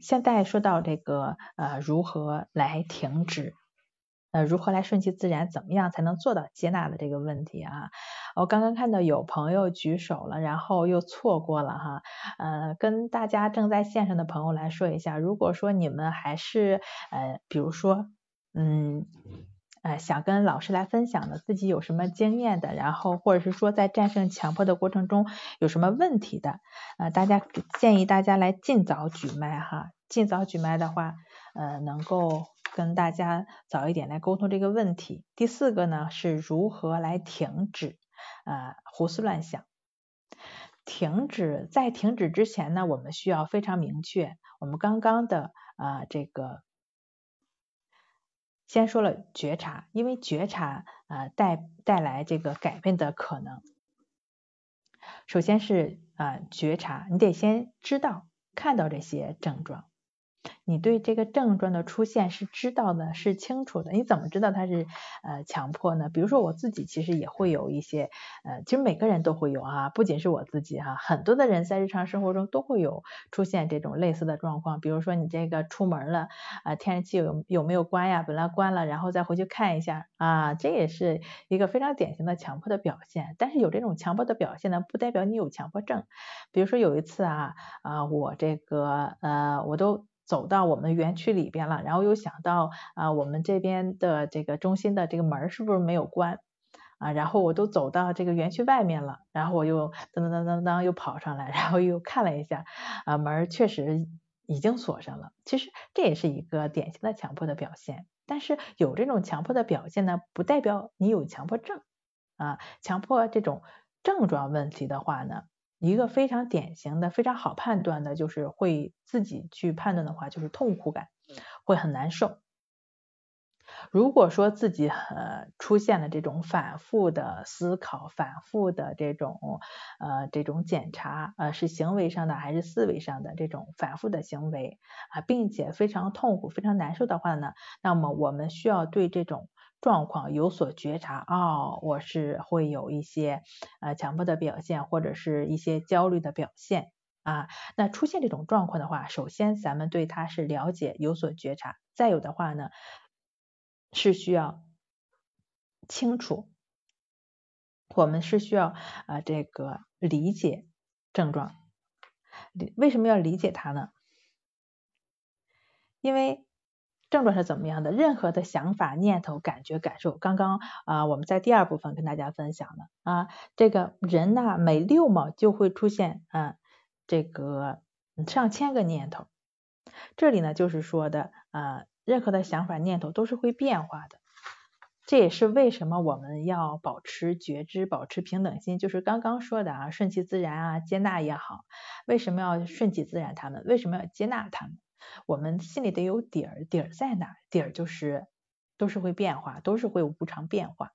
现在说到这个呃如何来停止，呃如何来顺其自然，怎么样才能做到接纳的这个问题啊？我刚刚看到有朋友举手了，然后又错过了哈，呃跟大家正在线上的朋友来说一下，如果说你们还是呃比如说嗯。呃，想跟老师来分享的自己有什么经验的，然后或者是说在战胜强迫的过程中有什么问题的，呃，大家建议大家来尽早举麦哈，尽早举麦的话，呃，能够跟大家早一点来沟通这个问题。第四个呢，是如何来停止呃胡思乱想。停止在停止之前呢，我们需要非常明确，我们刚刚的啊这个。先说了觉察，因为觉察啊带带来这个改变的可能。首先是啊觉察，你得先知道看到这些症状。你对这个症状的出现是知道的，是清楚的。你怎么知道它是呃强迫呢？比如说我自己其实也会有一些呃，其实每个人都会有啊，不仅是我自己哈，很多的人在日常生活中都会有出现这种类似的状况。比如说你这个出门了啊，天然气有有没有关呀？本来关了，然后再回去看一下啊，这也是一个非常典型的强迫的表现。但是有这种强迫的表现呢，不代表你有强迫症。比如说有一次啊啊，我这个呃我都。走到我们园区里边了，然后又想到啊，我们这边的这个中心的这个门是不是没有关啊？然后我都走到这个园区外面了，然后我又噔噔噔噔噔又跑上来，然后又看了一下啊，门确实已经锁上了。其实这也是一个典型的强迫的表现，但是有这种强迫的表现呢，不代表你有强迫症啊。强迫这种症状问题的话呢？一个非常典型的、非常好判断的，就是会自己去判断的话，就是痛苦感会很难受。如果说自己呃出现了这种反复的思考、反复的这种呃这种检查，呃是行为上的还是思维上的这种反复的行为啊，并且非常痛苦、非常难受的话呢，那么我们需要对这种。状况有所觉察哦，我是会有一些呃强迫的表现，或者是一些焦虑的表现啊。那出现这种状况的话，首先咱们对它是了解有所觉察，再有的话呢是需要清楚，我们是需要啊这个理解症状。为什么要理解它呢？因为。症状是怎么样的？任何的想法、念头、感觉、感受，刚刚啊，我们在第二部分跟大家分享了啊，这个人呢，每六秒就会出现啊，这个上千个念头。这里呢，就是说的啊，任何的想法、念头都是会变化的。这也是为什么我们要保持觉知、保持平等心，就是刚刚说的啊，顺其自然啊，接纳也好。为什么要顺其自然？他们为什么要接纳他们？我们心里得有底儿，底儿在哪？底儿就是都是会变化，都是会无常变化。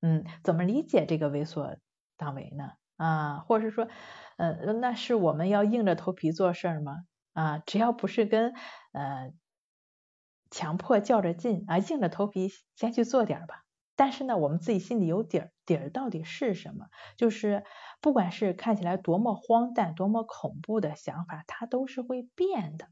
嗯，怎么理解这个为所当为呢？啊，或者是说，呃，那是我们要硬着头皮做事吗？啊，只要不是跟呃强迫较着劲啊，硬着头皮先去做点吧。但是呢，我们自己心里有底儿，底儿到底是什么？就是不管是看起来多么荒诞、多么恐怖的想法，它都是会变的。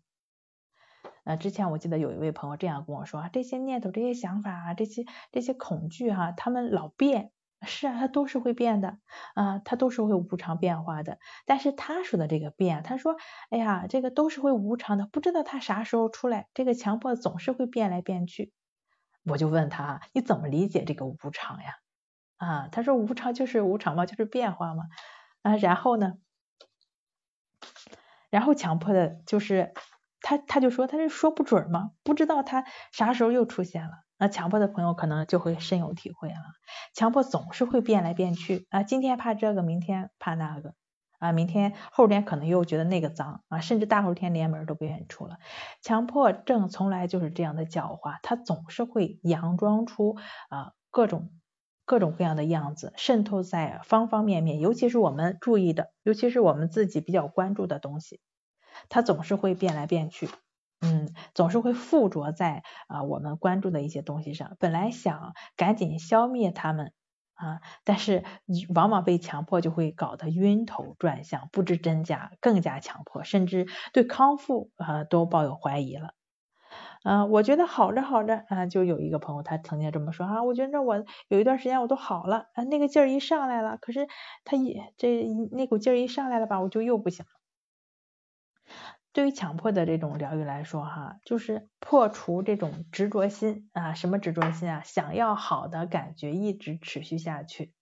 呃，之前我记得有一位朋友这样跟我说啊，这些念头、这些想法啊，这些这些恐惧哈，他们老变，是啊，它都是会变的啊，它都是会无常变化的。但是他说的这个变，他说，哎呀，这个都是会无常的，不知道他啥时候出来。这个强迫总是会变来变去。我就问他，你怎么理解这个无常呀？啊，他说无常就是无常嘛，就是变化嘛。啊，然后呢，然后强迫的就是。他他就说他是说不准嘛，不知道他啥时候又出现了。那强迫的朋友可能就会深有体会了。强迫总是会变来变去啊，今天怕这个，明天怕那个啊，明天后天可能又觉得那个脏啊，甚至大后天连门都不愿意出了。强迫症从来就是这样的狡猾，他总是会佯装出啊各种各种各样的样子，渗透在方方面面，尤其是我们注意的，尤其是我们自己比较关注的东西。它总是会变来变去，嗯，总是会附着在啊我们关注的一些东西上。本来想赶紧消灭它们啊，但是往往被强迫就会搞得晕头转向，不知真假，更加强迫，甚至对康复啊都抱有怀疑了。啊，我觉得好着好着啊，就有一个朋友他曾经这么说啊，我觉得我有一段时间我都好了啊，那个劲儿一上来了，可是他一这那股劲儿一上来了吧，我就又不行了。对于强迫的这种疗愈来说，哈，就是破除这种执着心啊，什么执着心啊？想要好的感觉一直持续下去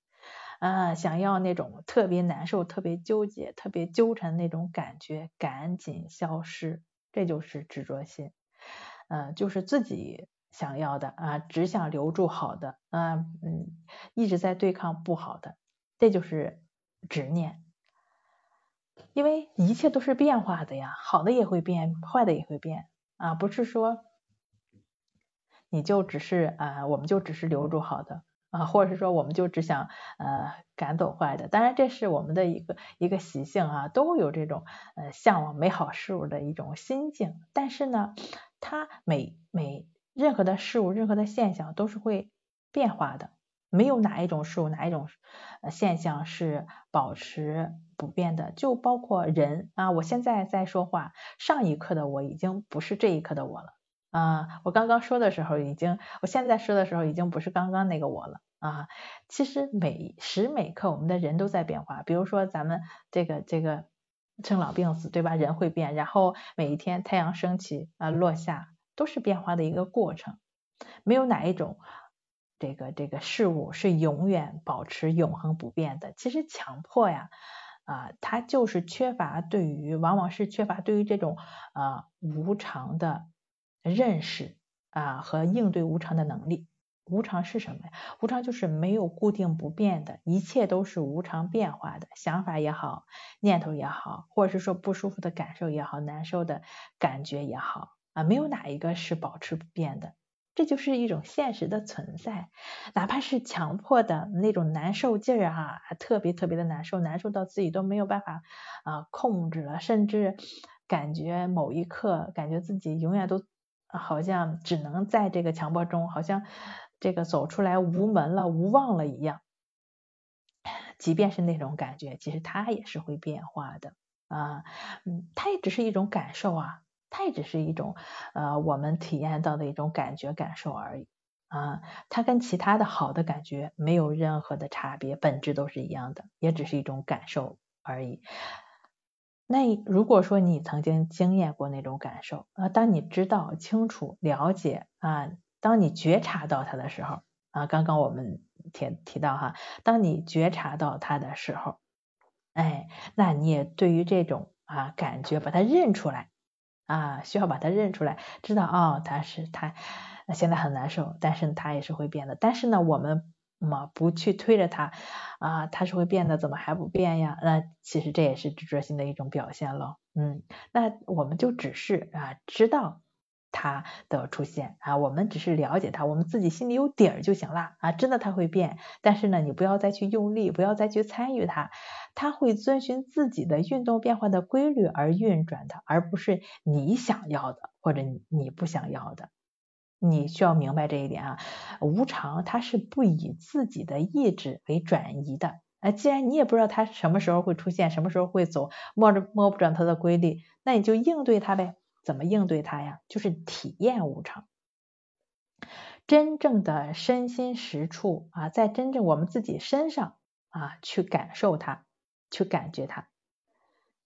啊，想要那种特别难受、特别纠结、特别纠缠那种感觉赶紧消失，这就是执着心。嗯，就是自己想要的啊，只想留住好的，啊嗯，一直在对抗不好的，这就是执念。因为一切都是变化的呀，好的也会变，坏的也会变啊，不是说你就只是啊，我们就只是留住好的啊，或者是说我们就只想呃赶走坏的。当然这是我们的一个一个习性啊，都有这种呃向往美好事物的一种心境。但是呢，它每每任何的事物、任何的现象都是会变化的。没有哪一种事物、哪一种现象是保持不变的，就包括人啊。我现在在说话，上一刻的我已经不是这一刻的我了啊。我刚刚说的时候已经，我现在说的时候已经不是刚刚那个我了啊。其实每时每刻我们的人都在变化，比如说咱们这个这个生老病死，对吧？人会变，然后每一天太阳升起啊落下，都是变化的一个过程，没有哪一种。这个这个事物是永远保持永恒不变的。其实强迫呀，啊，它就是缺乏对于，往往是缺乏对于这种啊无常的认识啊和应对无常的能力。无常是什么呀？无常就是没有固定不变的，一切都是无常变化的。想法也好，念头也好，或者是说不舒服的感受也好，难受的感觉也好啊，没有哪一个是保持不变的。这就是一种现实的存在，哪怕是强迫的那种难受劲儿啊，特别特别的难受，难受到自己都没有办法啊控制了，甚至感觉某一刻感觉自己永远都好像只能在这个强迫中，好像这个走出来无门了、无望了一样。即便是那种感觉，其实它也是会变化的啊，嗯，它也只是一种感受啊。它也只是一种呃我们体验到的一种感觉感受而已啊，它跟其他的好的感觉没有任何的差别，本质都是一样的，也只是一种感受而已。那如果说你曾经经验过那种感受啊，当你知道清楚了解啊，当你觉察到它的时候啊，刚刚我们提提到哈，当你觉察到它的时候，哎，那你也对于这种啊感觉把它认出来。啊，需要把它认出来，知道哦，他是他现在很难受，但是他也是会变的。但是呢，我们嘛不去推着他啊，他是会变的，怎么还不变呀？那其实这也是执着心的一种表现了。嗯，那我们就只是啊知道。它的出现啊，我们只是了解它，我们自己心里有底儿就行了啊。真的它会变，但是呢，你不要再去用力，不要再去参与它，它会遵循自己的运动变化的规律而运转的，而不是你想要的或者你不想要的。你需要明白这一点啊，无常它是不以自己的意志为转移的。啊，既然你也不知道它什么时候会出现，什么时候会走，摸着摸不准它的规律，那你就应对它呗。怎么应对它呀？就是体验无常，真正的身心实处啊，在真正我们自己身上啊去感受它，去感觉它。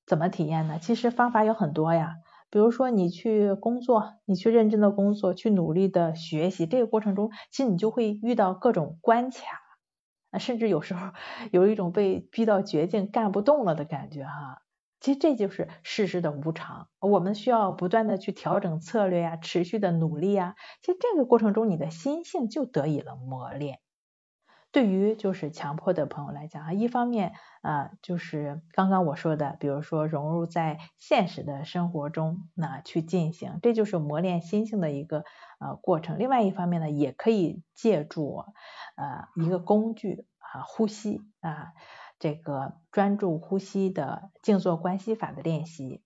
怎么体验呢？其实方法有很多呀。比如说你去工作，你去认真的工作，去努力的学习，这个过程中，其实你就会遇到各种关卡，甚至有时候有一种被逼到绝境、干不动了的感觉哈。其实这就是世事的无常，我们需要不断的去调整策略呀，持续的努力呀。其实这个过程中，你的心性就得以了磨练。对于就是强迫的朋友来讲啊，一方面啊，就是刚刚我说的，比如说融入在现实的生活中，那去进行，这就是磨练心性的一个呃过程。另外一方面呢，也可以借助呃一个工具啊，呼吸啊。这个专注呼吸的静坐观息法的练习，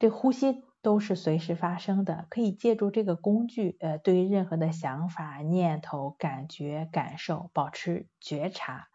这呼吸都是随时发生的，可以借助这个工具，呃，对于任何的想法、念头、感觉、感受保持觉察，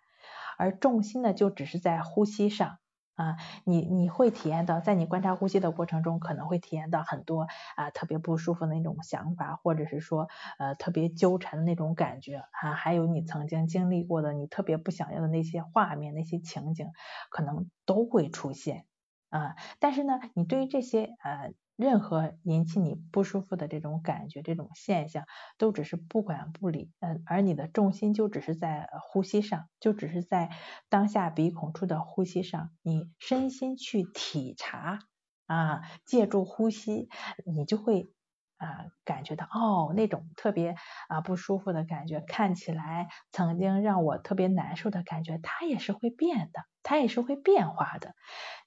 而重心呢，就只是在呼吸上。啊，你你会体验到，在你观察呼吸的过程中，可能会体验到很多啊特别不舒服的那种想法，或者是说呃特别纠缠的那种感觉啊，还有你曾经经历过的你特别不想要的那些画面、那些情景，可能都会出现啊。但是呢，你对于这些呃。任何引起你不舒服的这种感觉、这种现象，都只是不管不理，嗯，而你的重心就只是在呼吸上，就只是在当下鼻孔处的呼吸上，你身心去体察啊，借助呼吸，你就会啊感觉到哦，那种特别啊不舒服的感觉，看起来曾经让我特别难受的感觉，它也是会变的，它也是会变化的。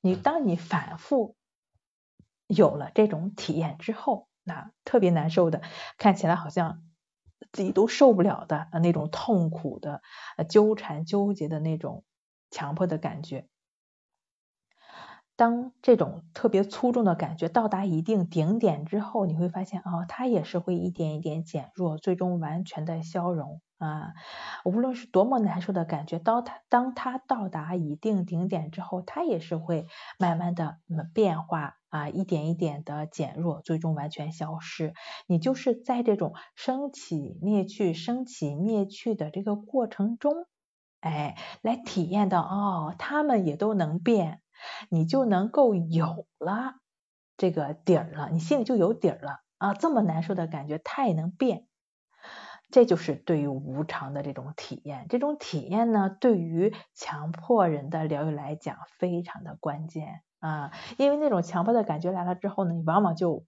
你当你反复。有了这种体验之后，那特别难受的，看起来好像自己都受不了的那种痛苦的、纠缠纠结的那种强迫的感觉。当这种特别粗重的感觉到达一定顶点之后，你会发现哦，它也是会一点一点减弱，最终完全的消融。啊，无论是多么难受的感觉，当它当它到达一定顶点之后，它也是会慢慢的变化啊，一点一点的减弱，最终完全消失。你就是在这种升起灭去、升起灭去的这个过程中，哎，来体验到哦，他们也都能变，你就能够有了这个底儿了，你心里就有底儿了啊，这么难受的感觉，它也能变。这就是对于无常的这种体验，这种体验呢，对于强迫人的疗愈来讲非常的关键啊，因为那种强迫的感觉来了之后呢，你往往就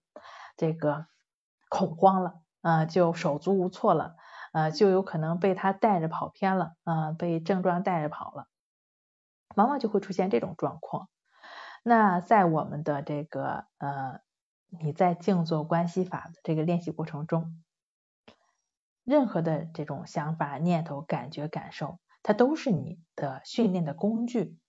这个恐慌了啊，就手足无措了啊，就有可能被他带着跑偏了啊，被症状带着跑了，往往就会出现这种状况。那在我们的这个呃，你在静坐关系法的这个练习过程中。任何的这种想法、念头、感觉、感受，它都是你的训练的工具。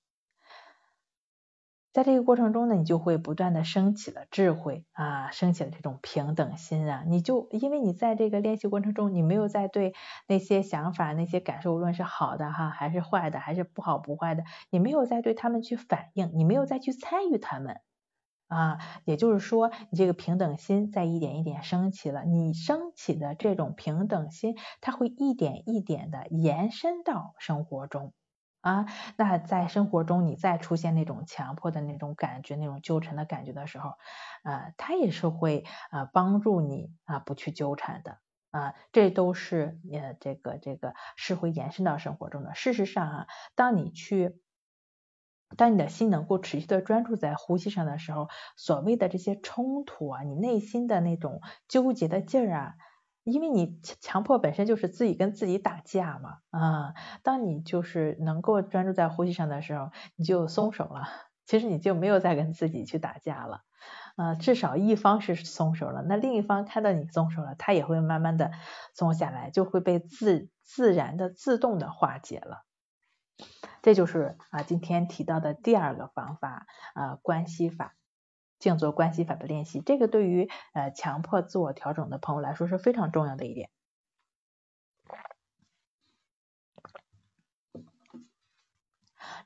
在这个过程中呢，你就会不断的升起了智慧啊，升起了这种平等心啊。你就因为你在这个练习过程中，你没有在对那些想法、那些感受，无论是好的哈，还是坏的，还是不好不坏的，你没有在对他们去反应，你没有再去参与他们。啊，也就是说，你这个平等心在一点一点升起了，你升起的这种平等心，它会一点一点的延伸到生活中啊。那在生活中，你再出现那种强迫的那种感觉、那种纠缠的感觉的时候，啊，它也是会啊帮助你啊不去纠缠的啊。这都是呃这个这个是会延伸到生活中的。事实上啊，当你去。当你的心能够持续的专注在呼吸上的时候，所谓的这些冲突啊，你内心的那种纠结的劲儿啊，因为你强迫本身就是自己跟自己打架嘛啊，当你就是能够专注在呼吸上的时候，你就松手了，其实你就没有再跟自己去打架了啊，至少一方是松手了，那另一方看到你松手了，他也会慢慢的松下来，就会被自自然的自动的化解了。这就是啊，今天提到的第二个方法啊，关系法，静坐关系法的练习。这个对于呃强迫自我调整的朋友来说是非常重要的一点。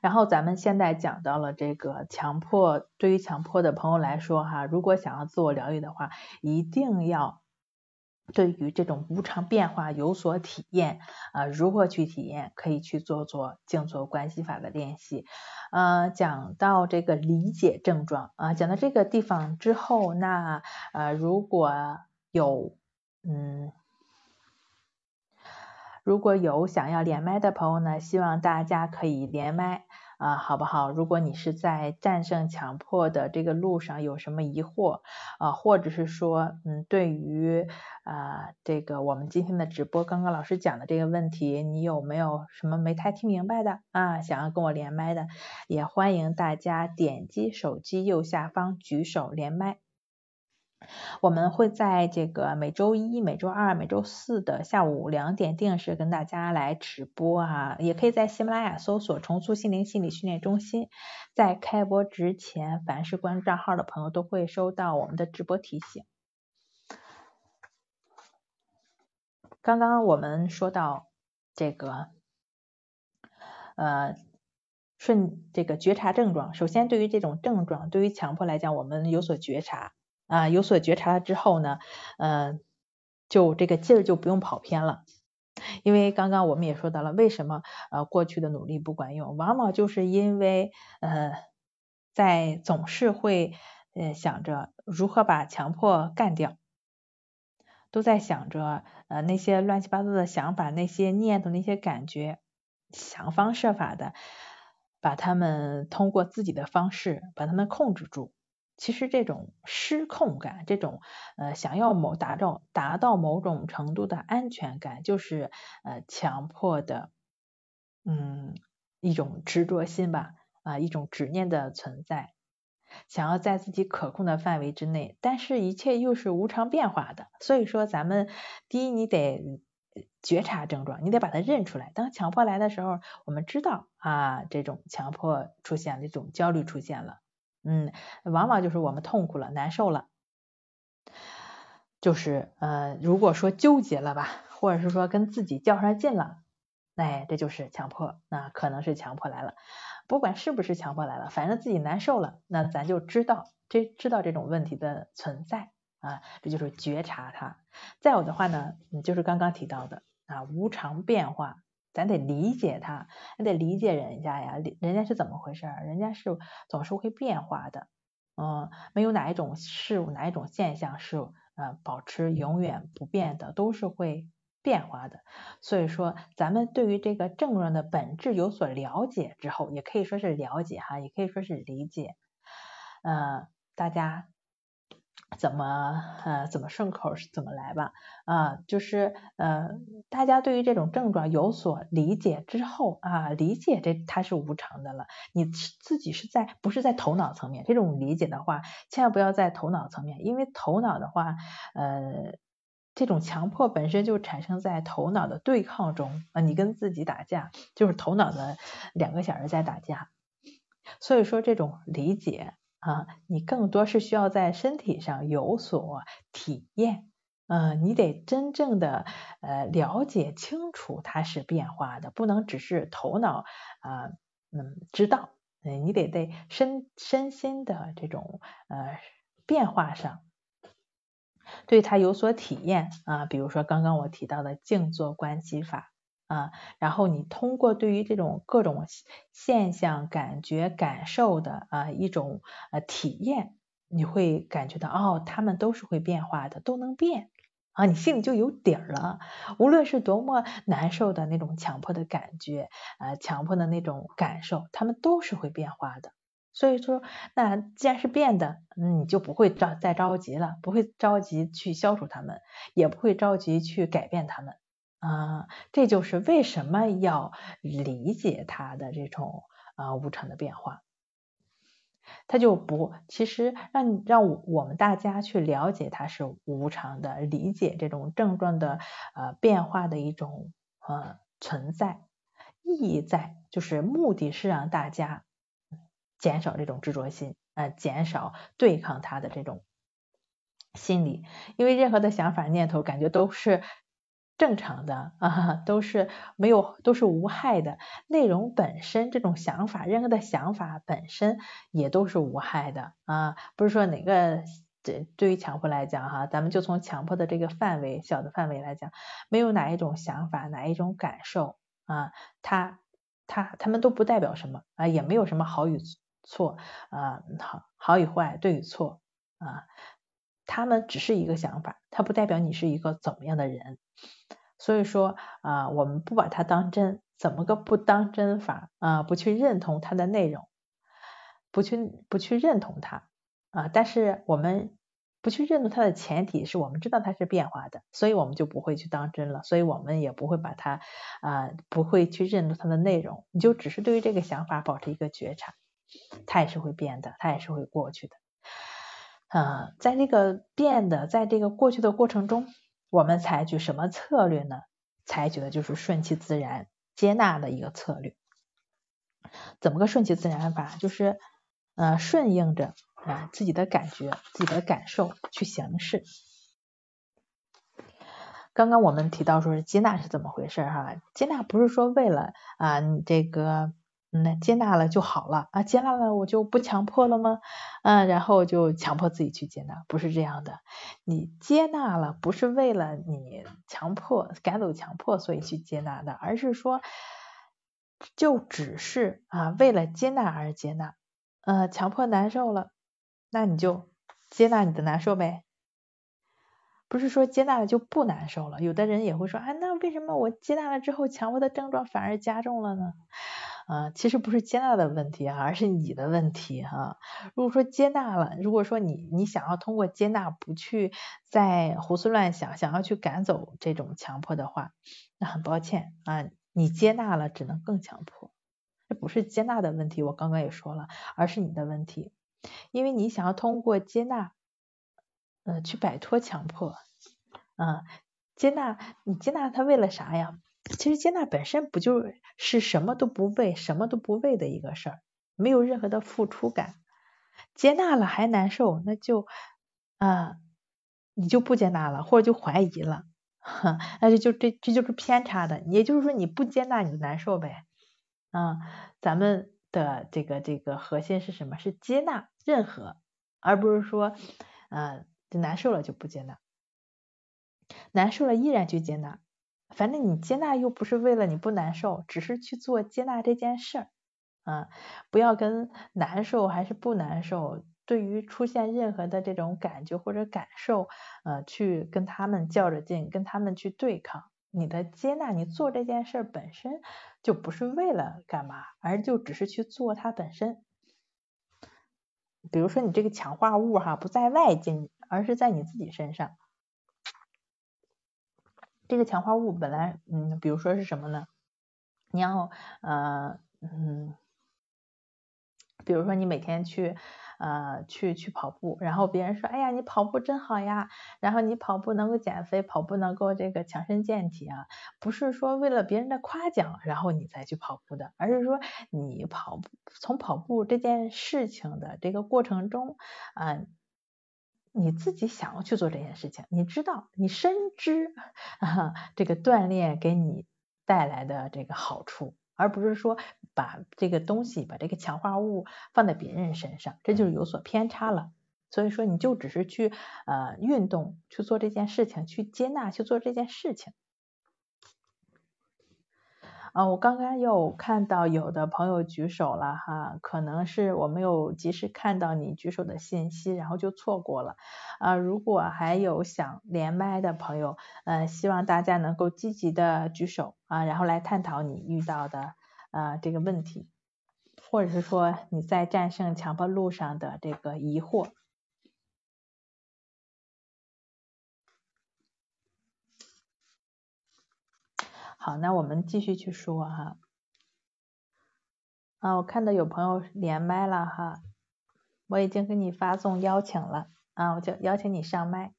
然后咱们现在讲到了这个强迫，对于强迫的朋友来说哈，如果想要自我疗愈的话，一定要。对于这种无常变化有所体验啊，如何去体验？可以去做做静坐关系法的练习。呃，讲到这个理解症状啊，讲到这个地方之后，那呃，如果有嗯，如果有想要连麦的朋友呢，希望大家可以连麦。啊，好不好？如果你是在战胜强迫的这个路上有什么疑惑啊，或者是说，嗯，对于啊这个我们今天的直播，刚刚老师讲的这个问题，你有没有什么没太听明白的啊？想要跟我连麦的，也欢迎大家点击手机右下方举手连麦。我们会在这个每周一、每周二、每周四的下午两点定时跟大家来直播啊，也可以在喜马拉雅搜索“重塑心灵心理训练中心”。在开播之前，凡是关注账号的朋友都会收到我们的直播提醒。刚刚我们说到这个，呃，顺这个觉察症状。首先，对于这种症状，对于强迫来讲，我们有所觉察。啊，有所觉察了之后呢，嗯，就这个劲儿就不用跑偏了，因为刚刚我们也说到了，为什么呃过去的努力不管用，往往就是因为呃在总是会呃想着如何把强迫干掉，都在想着呃那些乱七八糟的想法、那些念头、那些感觉，想方设法的把他们通过自己的方式把他们控制住。其实这种失控感，这种呃想要某达到达到某种程度的安全感，就是呃强迫的嗯一种执着心吧啊一种执念的存在，想要在自己可控的范围之内，但是一切又是无常变化的，所以说咱们第一你得觉察症状，你得把它认出来。当强迫来的时候，我们知道啊这种强迫出现，这种焦虑出现了。嗯，往往就是我们痛苦了、难受了，就是呃，如果说纠结了吧，或者是说跟自己较上劲了，哎，这就是强迫，那可能是强迫来了。不管是不是强迫来了，反正自己难受了，那咱就知道这知道这种问题的存在啊，这就是觉察它。再有的话呢，就是刚刚提到的啊，无常变化。咱得理解他，你得理解人家呀，人家是怎么回事儿？人家是总是会变化的，嗯，没有哪一种事物、哪一种现象是呃保持永远不变的，都是会变化的。所以说，咱们对于这个症状的本质有所了解之后，也可以说是了解哈，也可以说是理解，呃，大家。怎么呃怎么顺口怎么来吧啊就是呃大家对于这种症状有所理解之后啊理解这它是无常的了你自己是在不是在头脑层面这种理解的话千万不要在头脑层面因为头脑的话呃这种强迫本身就产生在头脑的对抗中啊你跟自己打架就是头脑的两个小人在打架所以说这种理解。啊，你更多是需要在身体上有所体验，嗯，你得真正的呃了解清楚它是变化的，不能只是头脑啊嗯知道，嗯，你得在身身心的这种呃变化上对它有所体验啊，比如说刚刚我提到的静坐观息法。啊，然后你通过对于这种各种现象、感觉、感受的啊一种呃体验，你会感觉到哦，他们都是会变化的，都能变啊，你心里就有底儿了。无论是多么难受的那种强迫的感觉，呃，强迫的那种感受，他们都是会变化的。所以说，那既然是变的，你就不会着再着急了，不会着急去消除他们，也不会着急去改变他们。啊，这就是为什么要理解它的这种啊无常的变化，它就不其实让让我们大家去了解它是无常的，理解这种症状的呃变化的一种呃存在，意义在就是目的是让大家减少这种执着心，呃减少对抗它的这种心理，因为任何的想法念头感觉都是。正常的啊，都是没有，都是无害的。内容本身，这种想法，任何的想法本身也都是无害的啊。不是说哪个这对于强迫来讲哈，咱们就从强迫的这个范围小的范围来讲，没有哪一种想法，哪一种感受啊，它它它们都不代表什么啊，也没有什么好与错啊，好好与坏，对与错啊。他们只是一个想法，它不代表你是一个怎么样的人。所以说啊，我们不把它当真，怎么个不当真法啊？不去认同它的内容，不去不去认同它啊。但是我们不去认同它的前提是我们知道它是变化的，所以我们就不会去当真了。所以我们也不会把它啊，不会去认同它的内容。你就只是对于这个想法保持一个觉察，它也是会变的，它也是会过去的。啊，在这个变的，在这个过去的过程中，我们采取什么策略呢？采取的就是顺其自然、接纳的一个策略。怎么个顺其自然法？就是呃，顺应着啊自己的感觉、自己的感受去行事。刚刚我们提到说是接纳是怎么回事哈？接纳不是说为了啊你这个嗯接纳了就好了啊，接纳了我就不强迫了吗？嗯，然后就强迫自己去接纳，不是这样的。你接纳了不是为了你强迫赶走强迫所以去接纳的，而是说就只是啊为了接纳而接纳。呃，强迫难受了，那你就接纳你的难受呗。不是说接纳了就不难受了，有的人也会说，啊，那为什么我接纳了之后，强迫的症状反而加重了呢？啊，其实不是接纳的问题，而是你的问题哈。如果说接纳了，如果说你你想要通过接纳不去再胡思乱想，想要去赶走这种强迫的话，那很抱歉啊，你接纳了只能更强迫。这不是接纳的问题，我刚刚也说了，而是你的问题，因为你想要通过接纳。呃，去摆脱强迫，啊，接纳你接纳他为了啥呀？其实接纳本身不就是什么都不为，什么都不为的一个事儿，没有任何的付出感。接纳了还难受，那就啊，你就不接纳了，或者就怀疑了，那就就这这就是偏差的。也就是说你不接纳你就难受呗，啊，咱们的这个这个核心是什么？是接纳任何，而不是说，嗯。难受了就不接纳，难受了依然去接纳，反正你接纳又不是为了你不难受，只是去做接纳这件事儿啊，不要跟难受还是不难受，对于出现任何的这种感觉或者感受，呃，去跟他们较着劲，跟他们去对抗。你的接纳，你做这件事本身就不是为了干嘛，而就只是去做它本身。比如说你这个强化物哈，不在外界。而是在你自己身上，这个强化物本来，嗯，比如说是什么呢？你要，呃，嗯，比如说你每天去，呃，去去跑步，然后别人说，哎呀，你跑步真好呀，然后你跑步能够减肥，跑步能够这个强身健体啊，不是说为了别人的夸奖，然后你再去跑步的，而是说你跑步从跑步这件事情的这个过程中，啊。你自己想要去做这件事情，你知道，你深知啊这个锻炼给你带来的这个好处，而不是说把这个东西把这个强化物放在别人身上，这就是有所偏差了。所以说，你就只是去呃运动去做这件事情，去接纳去做这件事情。啊，我刚刚又看到有的朋友举手了哈，可能是我没有及时看到你举手的信息，然后就错过了。啊，如果还有想连麦的朋友，呃，希望大家能够积极的举手啊，然后来探讨你遇到的啊这个问题，或者是说你在战胜强迫路上的这个疑惑。好，那我们继续去说哈。啊，我看到有朋友连麦了哈，我已经给你发送邀请了啊，我就邀请你上麦。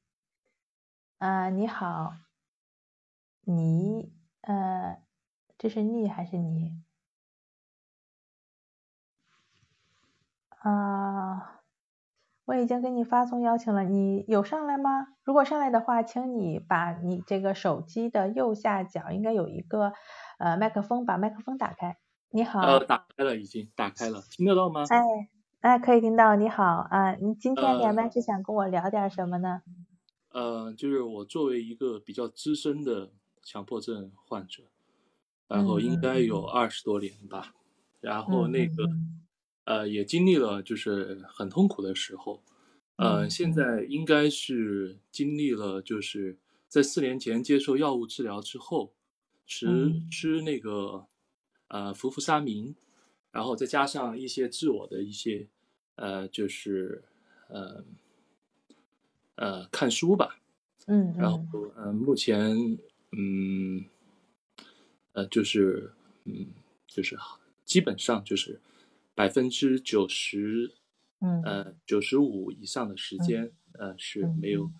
啊，你好，你呃，这是你还是你？啊。我已经给你发送邀请了，你有上来吗？如果上来的话，请你把你这个手机的右下角应该有一个呃麦克风，把麦克风打开。你好。呃，打开了，已经打开了，听得到吗？哎，哎，可以听到。你好啊，你今天连麦是想跟我聊点什么呢？呃，就是我作为一个比较资深的强迫症患者，然后应该有二十多年吧，然后那个。呃，也经历了就是很痛苦的时候，呃，现在应该是经历了就是在四年前接受药物治疗之后，吃吃那个呃氟氟沙明，然后再加上一些自我的一些呃就是呃呃看书吧，嗯，然后嗯目前嗯呃就是嗯就是基本上就是。百分之九十嗯，呃，九十五以上的时间，呃，是没有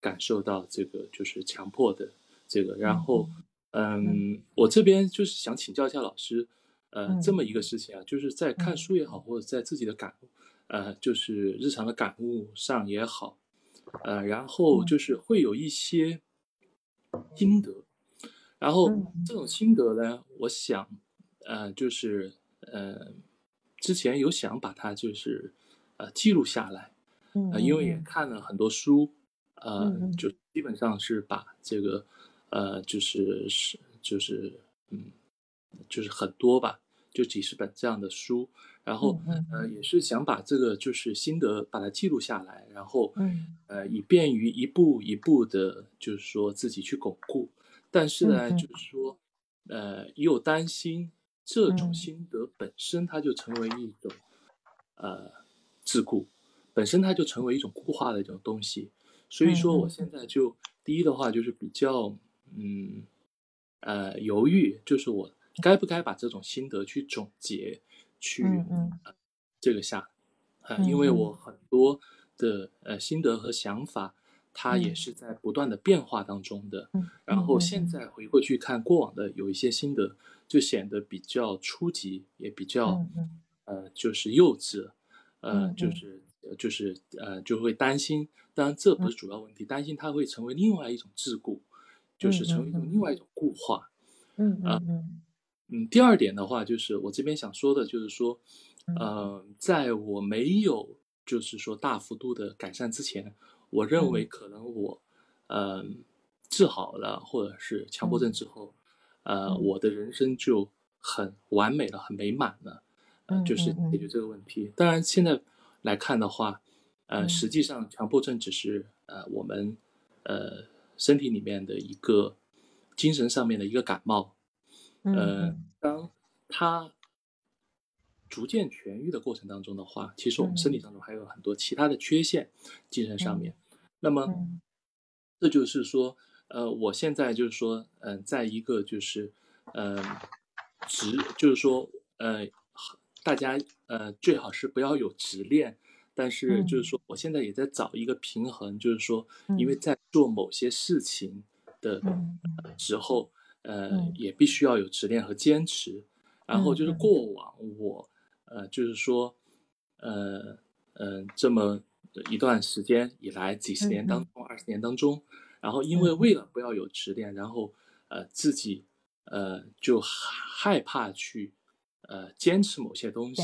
感受到这个就是强迫的这个。然后，嗯，我这边就是想请教一下老师，呃，这么一个事情啊，就是在看书也好，或者在自己的感悟，呃，就是日常的感悟上也好，呃，然后就是会有一些心得，然后这种心得呢，我想，呃，就是，呃，之前有想把它就是。呃，记录下来，呃，因为也看了很多书，呃，就基本上是把这个，呃，就是是就是，嗯，就是很多吧，就几十本这样的书，然后呃，也是想把这个就是心得把它记录下来，然后，呃，以便于一步一步的，就是说自己去巩固，但是呢，就是说，呃，又担心这种心得本身它就成为一种，呃。自固本身它就成为一种固化的一种东西，所以说我现在就第一的话就是比较嗯呃犹豫，就是我该不该把这种心得去总结去这个下。啊，因为我很多的呃心得和想法，它也是在不断的变化当中的，然后现在回过去看过往的有一些心得，就显得比较初级，也比较呃就是幼稚。呃，就是就是呃，就会担心，当然这不是主要问题，担心它会成为另外一种桎梏，就是成为一种另外一种固化。嗯嗯嗯。第二点的话，就是我这边想说的，就是说，呃，在我没有就是说大幅度的改善之前，我认为可能我，嗯，治好了或者是强迫症之后，呃，我的人生就很完美了，很美满了。呃，就是解决这个问题。当然，现在来看的话，呃，实际上强迫症只是呃我们呃身体里面的一个精神上面的一个感冒。呃，当它逐渐痊愈的过程当中的话，其实我们身体当中还有很多其他的缺陷，精神上面。那么，这就是说，呃，我现在就是说，嗯，在一个就是，呃，执，就是说，呃。大家呃最好是不要有执念，但是就是说我现在也在找一个平衡，就是说因为在做某些事情的时候，呃也必须要有执念和坚持。然后就是过往我呃就是说呃嗯这么一段时间以来，几十年当中，二十年当中，然后因为为了不要有执念，然后呃自己呃就害怕去。呃，坚持某些东西，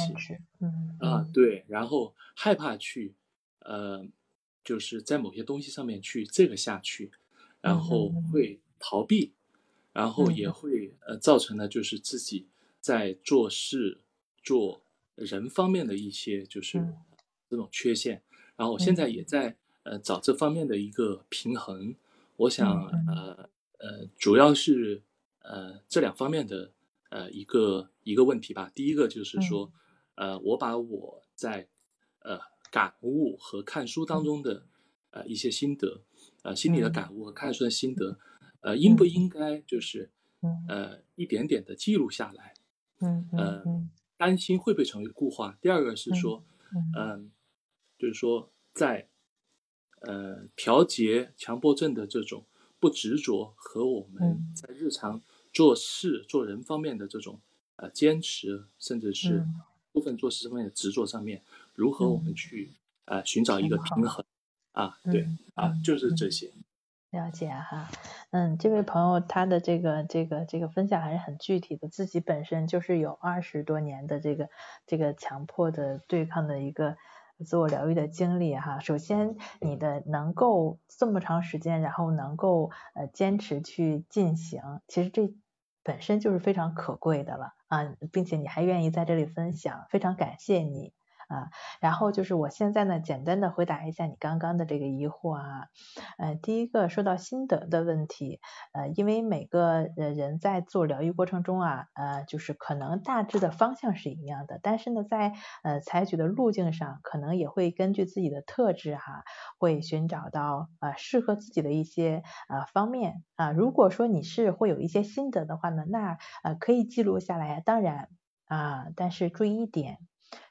嗯。啊，对，然后害怕去，呃，就是在某些东西上面去这个下去，然后会逃避，然后也会呃造成了就是自己在做事做人方面的一些就是这种缺陷，然后我现在也在呃找这方面的一个平衡，我想呃呃主要是呃这两方面的。呃，一个一个问题吧。第一个就是说，呃，我把我在呃感悟和看书当中的呃一些心得，呃心里的感悟和看书的心得，呃，应不应该就是呃一点点的记录下来？嗯呃，担心会不会成为固化？第二个是说，嗯，就是说在呃调节强迫症的这种不执着和我们在日常。做事做人方面的这种呃坚持，甚至是部分做事方面的执着上面，如何我们去呃寻找一个平衡啊？对啊，就是这些。了解哈，嗯，这位朋友他的这个这个这个分享还是很具体的，自己本身就是有二十多年的这个这个强迫的对抗的一个自我疗愈的经历哈。首先，你的能够这么长时间，然后能够呃坚持去进行，其实这。本身就是非常可贵的了啊，并且你还愿意在这里分享，非常感谢你。啊，然后就是我现在呢，简单的回答一下你刚刚的这个疑惑啊，呃，第一个说到心得的问题，呃，因为每个人在做疗愈过程中啊，呃，就是可能大致的方向是一样的，但是呢，在呃采取的路径上，可能也会根据自己的特质哈，会寻找到啊适合自己的一些啊方面啊，如果说你是会有一些心得的话呢，那呃可以记录下来，当然啊，但是注意一点。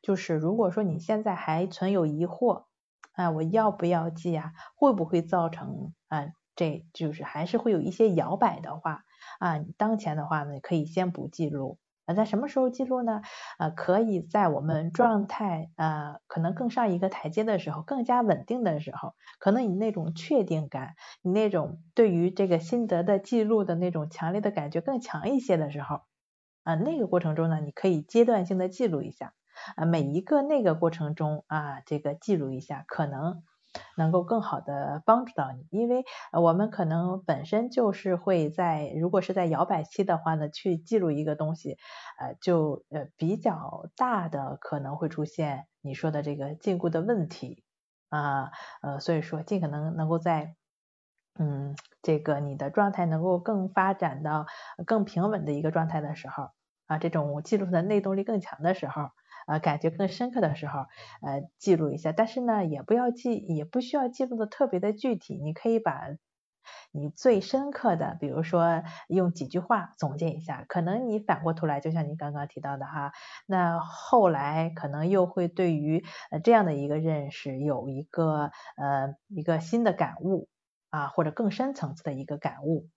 就是如果说你现在还存有疑惑啊，我要不要记啊？会不会造成啊？这就是还是会有一些摇摆的话啊，当前的话呢，可以先不记录。啊，在什么时候记录呢？呃，可以在我们状态呃可能更上一个台阶的时候，更加稳定的时候，可能你那种确定感，你那种对于这个心得的记录的那种强烈的感觉更强一些的时候，啊，那个过程中呢，你可以阶段性的记录一下，啊，每一个那个过程中啊，这个记录一下，可能。能够更好的帮助到你，因为我们可能本身就是会在，如果是在摇摆期的话呢，去记录一个东西，呃，就呃比较大的可能会出现你说的这个禁锢的问题啊，呃，所以说尽可能能够在，嗯，这个你的状态能够更发展到更平稳的一个状态的时候啊，这种记录的内动力更强的时候。啊，感觉更深刻的时候，呃，记录一下。但是呢，也不要记，也不需要记录的特别的具体。你可以把你最深刻的，比如说用几句话总结一下。可能你反过头来，就像你刚刚提到的哈，那后来可能又会对于呃这样的一个认识有一个呃一个新的感悟啊，或者更深层次的一个感悟。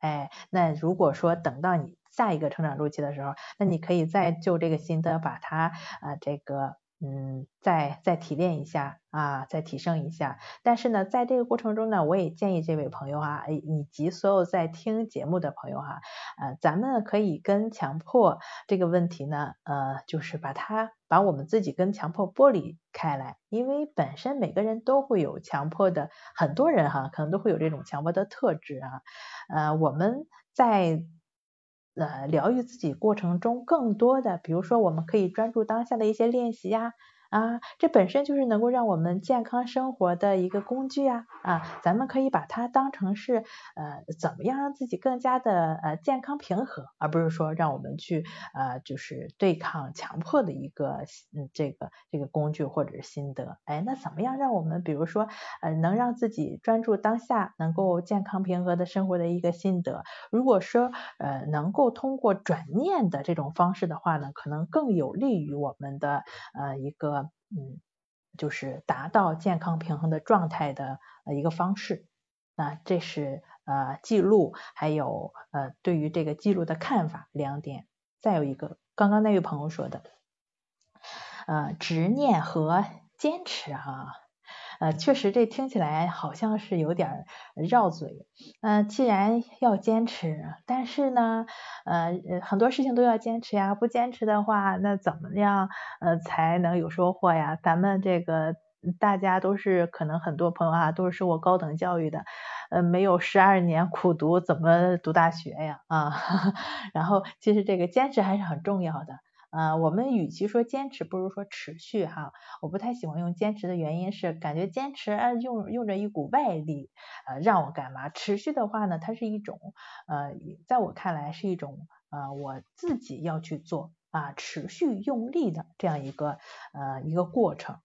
哎，那如果说等到你下一个成长周期的时候，那你可以再就这个心得把它啊这个。嗯，再再提炼一下啊，再提升一下。但是呢，在这个过程中呢，我也建议这位朋友哈，以及所有在听节目的朋友哈，呃，咱们可以跟强迫这个问题呢，呃，就是把它把我们自己跟强迫剥离开来，因为本身每个人都会有强迫的，很多人哈，可能都会有这种强迫的特质啊，呃，我们在。呃，疗愈自己过程中，更多的，比如说，我们可以专注当下的一些练习呀。啊这本身就是能够让我们健康生活的一个工具啊啊，咱们可以把它当成是呃，怎么样让自己更加的呃健康平和，而不是说让我们去呃就是对抗强迫的一个嗯这个这个工具或者是心得。哎，那怎么样让我们比如说呃能让自己专注当下，能够健康平和的生活的一个心得？如果说呃能够通过转念的这种方式的话呢，可能更有利于我们的呃一个。嗯，就是达到健康平衡的状态的呃一个方式。那这是呃记录，还有呃对于这个记录的看法两点。再有一个，刚刚那位朋友说的，呃执念和坚持哈。呃，确实，这听起来好像是有点绕嘴。嗯，既然要坚持，但是呢，呃，很多事情都要坚持呀。不坚持的话，那怎么样呃才能有收获呀？咱们这个大家都是可能很多朋友啊，都是受过高等教育的，呃，没有十二年苦读，怎么读大学呀？啊，[laughs] 然后其实这个坚持还是很重要的。呃，我们与其说坚持，不如说持续哈。我不太喜欢用坚持的原因是，感觉坚持啊用用着一股外力，呃，让我干嘛？持续的话呢，它是一种呃，在我看来是一种呃，我自己要去做啊，持续用力的这样一个呃一个过程。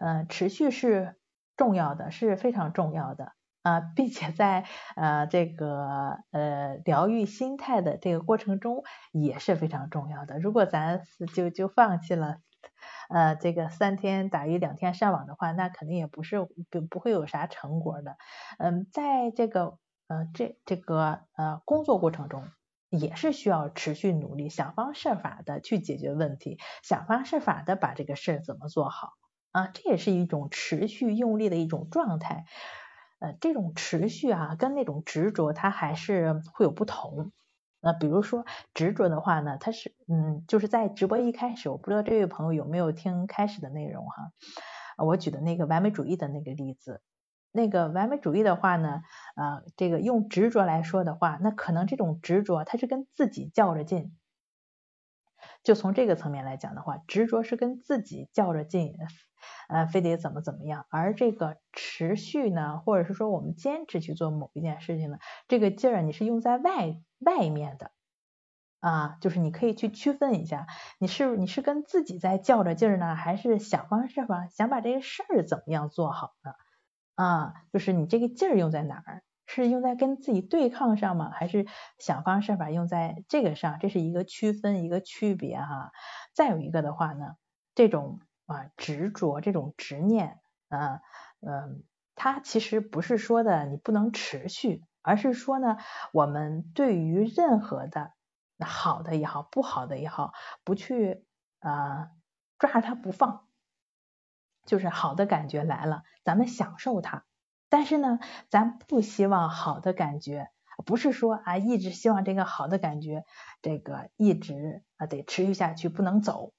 呃，持续是重要的，是非常重要的。啊，并且在呃这个呃疗愈心态的这个过程中也是非常重要的。如果咱就就放弃了呃这个三天打鱼两天上网的话，那肯定也不是不不会有啥成果的。嗯，在这个呃这这个呃工作过程中，也是需要持续努力，想方设法的去解决问题，想方设法的把这个事儿怎么做好啊，这也是一种持续用力的一种状态。呃，这种持续啊，跟那种执着，它还是会有不同。那比如说执着的话呢，它是嗯，就是在直播一开始，我不知道这位朋友有没有听开始的内容哈。我举的那个完美主义的那个例子，那个完美主义的话呢，呃，这个用执着来说的话，那可能这种执着它是跟自己较着劲。就从这个层面来讲的话，执着是跟自己较着劲，呃，非得怎么怎么样。而这个持续呢，或者是说我们坚持去做某一件事情呢，这个劲儿你是用在外外面的啊，就是你可以去区分一下，你是你是跟自己在较着劲儿呢，还是想方设法想把这个事儿怎么样做好呢？啊，就是你这个劲儿用在哪儿？是用在跟自己对抗上吗？还是想方设法用在这个上？这是一个区分，一个区别哈。再有一个的话呢，这种啊执着，这种执念，嗯嗯，它其实不是说的你不能持续，而是说呢，我们对于任何的好的也好，不好的也好，不去啊抓着它不放，就是好的感觉来了，咱们享受它。但是呢，咱不希望好的感觉，不是说啊一直希望这个好的感觉，这个一直啊得持续下去，不能走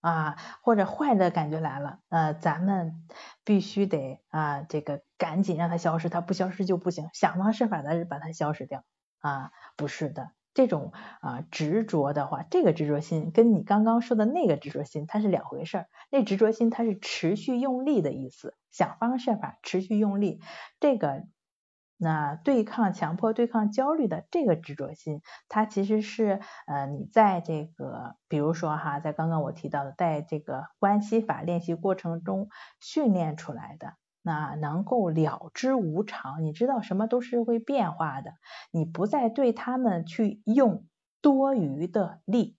啊，或者坏的感觉来了，呃，咱们必须得啊这个赶紧让它消失，它不消失就不行，想方设法的把它消失掉啊，不是的。这种啊执着的话，这个执着心跟你刚刚说的那个执着心，它是两回事儿。那执着心它是持续用力的意思，想方设法持续用力。这个那对抗强迫、对抗焦虑的这个执着心，它其实是呃你在这个比如说哈，在刚刚我提到的，在这个关系法练习过程中训练出来的。那能够了知无常，你知道什么都是会变化的，你不再对他们去用多余的力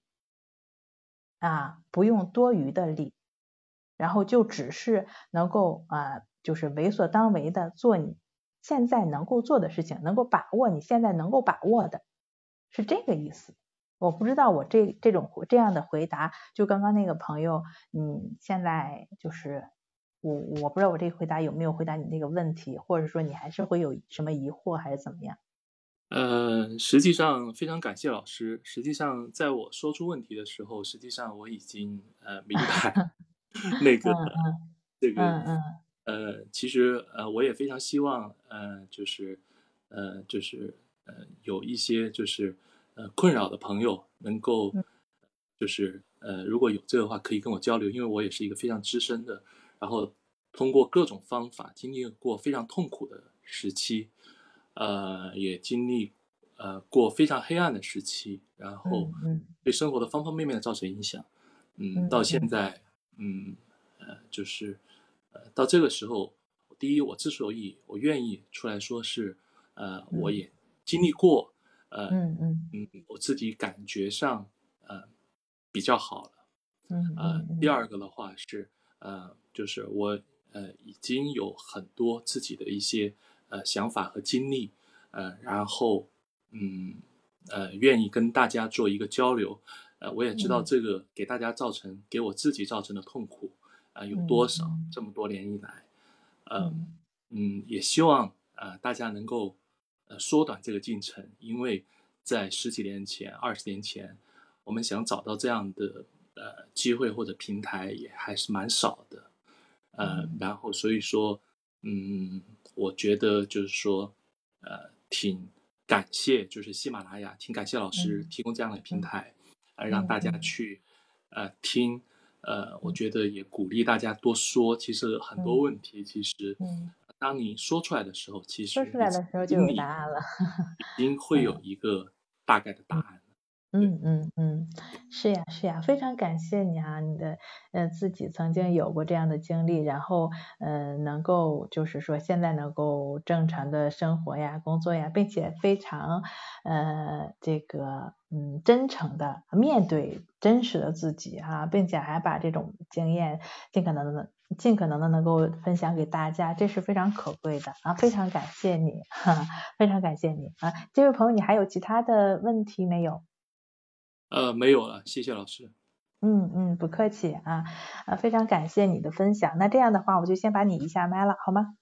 啊，不用多余的力，然后就只是能够啊，就是为所当为的做你现在能够做的事情，能够把握你现在能够把握的，是这个意思。我不知道我这这种这样的回答，就刚刚那个朋友，嗯，现在就是。我我不知道我这个回答有没有回答你那个问题，或者说你还是会有什么疑惑还是怎么样？呃，实际上非常感谢老师。实际上在我说出问题的时候，实际上我已经呃明白 [laughs] 那个这个呃，其实呃我也非常希望呃就是呃就是呃有一些就是呃困扰的朋友能够就是呃如果有这个话可以跟我交流，因为我也是一个非常资深的。然后通过各种方法，经历过非常痛苦的时期，呃，也经历呃过非常黑暗的时期，然后对生活的方方面面的造成影响，嗯，到现。在，嗯，呃，就是呃到这个时候，第一，我之所以我愿意出来说是，呃，我也经历过，呃，嗯嗯。嗯，我自己感觉上呃比较好了，嗯。呃，第。二个的话是。呃，就是我呃已经有很多自己的一些呃想法和经历，呃，然后嗯呃愿意跟大家做一个交流，呃，我也知道这个给大家造成给我自己造成的痛苦啊有多少，这么多年以来，嗯嗯，也希望啊大家能够呃缩短这个进程，因为在十几年前、二十年前，我们想找到这样的。呃，机会或者平台也还是蛮少的，呃，然后所以说，嗯，我觉得就是说，呃，挺感谢，就是喜马拉雅，挺感谢老师提供这样的平台，呃，让大家去呃听，呃，我觉得也鼓励大家多说，其实很多问题，其实，当你说出来的时候，其实说出来的时候就有答案了，已经会有 [laughs] 一个大概的答案。嗯嗯嗯，是呀是呀，非常感谢你啊，你的呃自己曾经有过这样的经历，然后呃能够就是说现在能够正常的生活呀、工作呀，并且非常呃这个嗯真诚的面对真实的自己啊，并且还把这种经验尽可能的尽可能的能够分享给大家，这是非常可贵的啊，非常感谢你，哈，非常感谢你啊，这位朋友，你还有其他的问题没有？呃，没有了，谢谢老师。嗯嗯，不客气啊，啊，非常感谢你的分享。那这样的话，我就先把你移下麦了，好吗？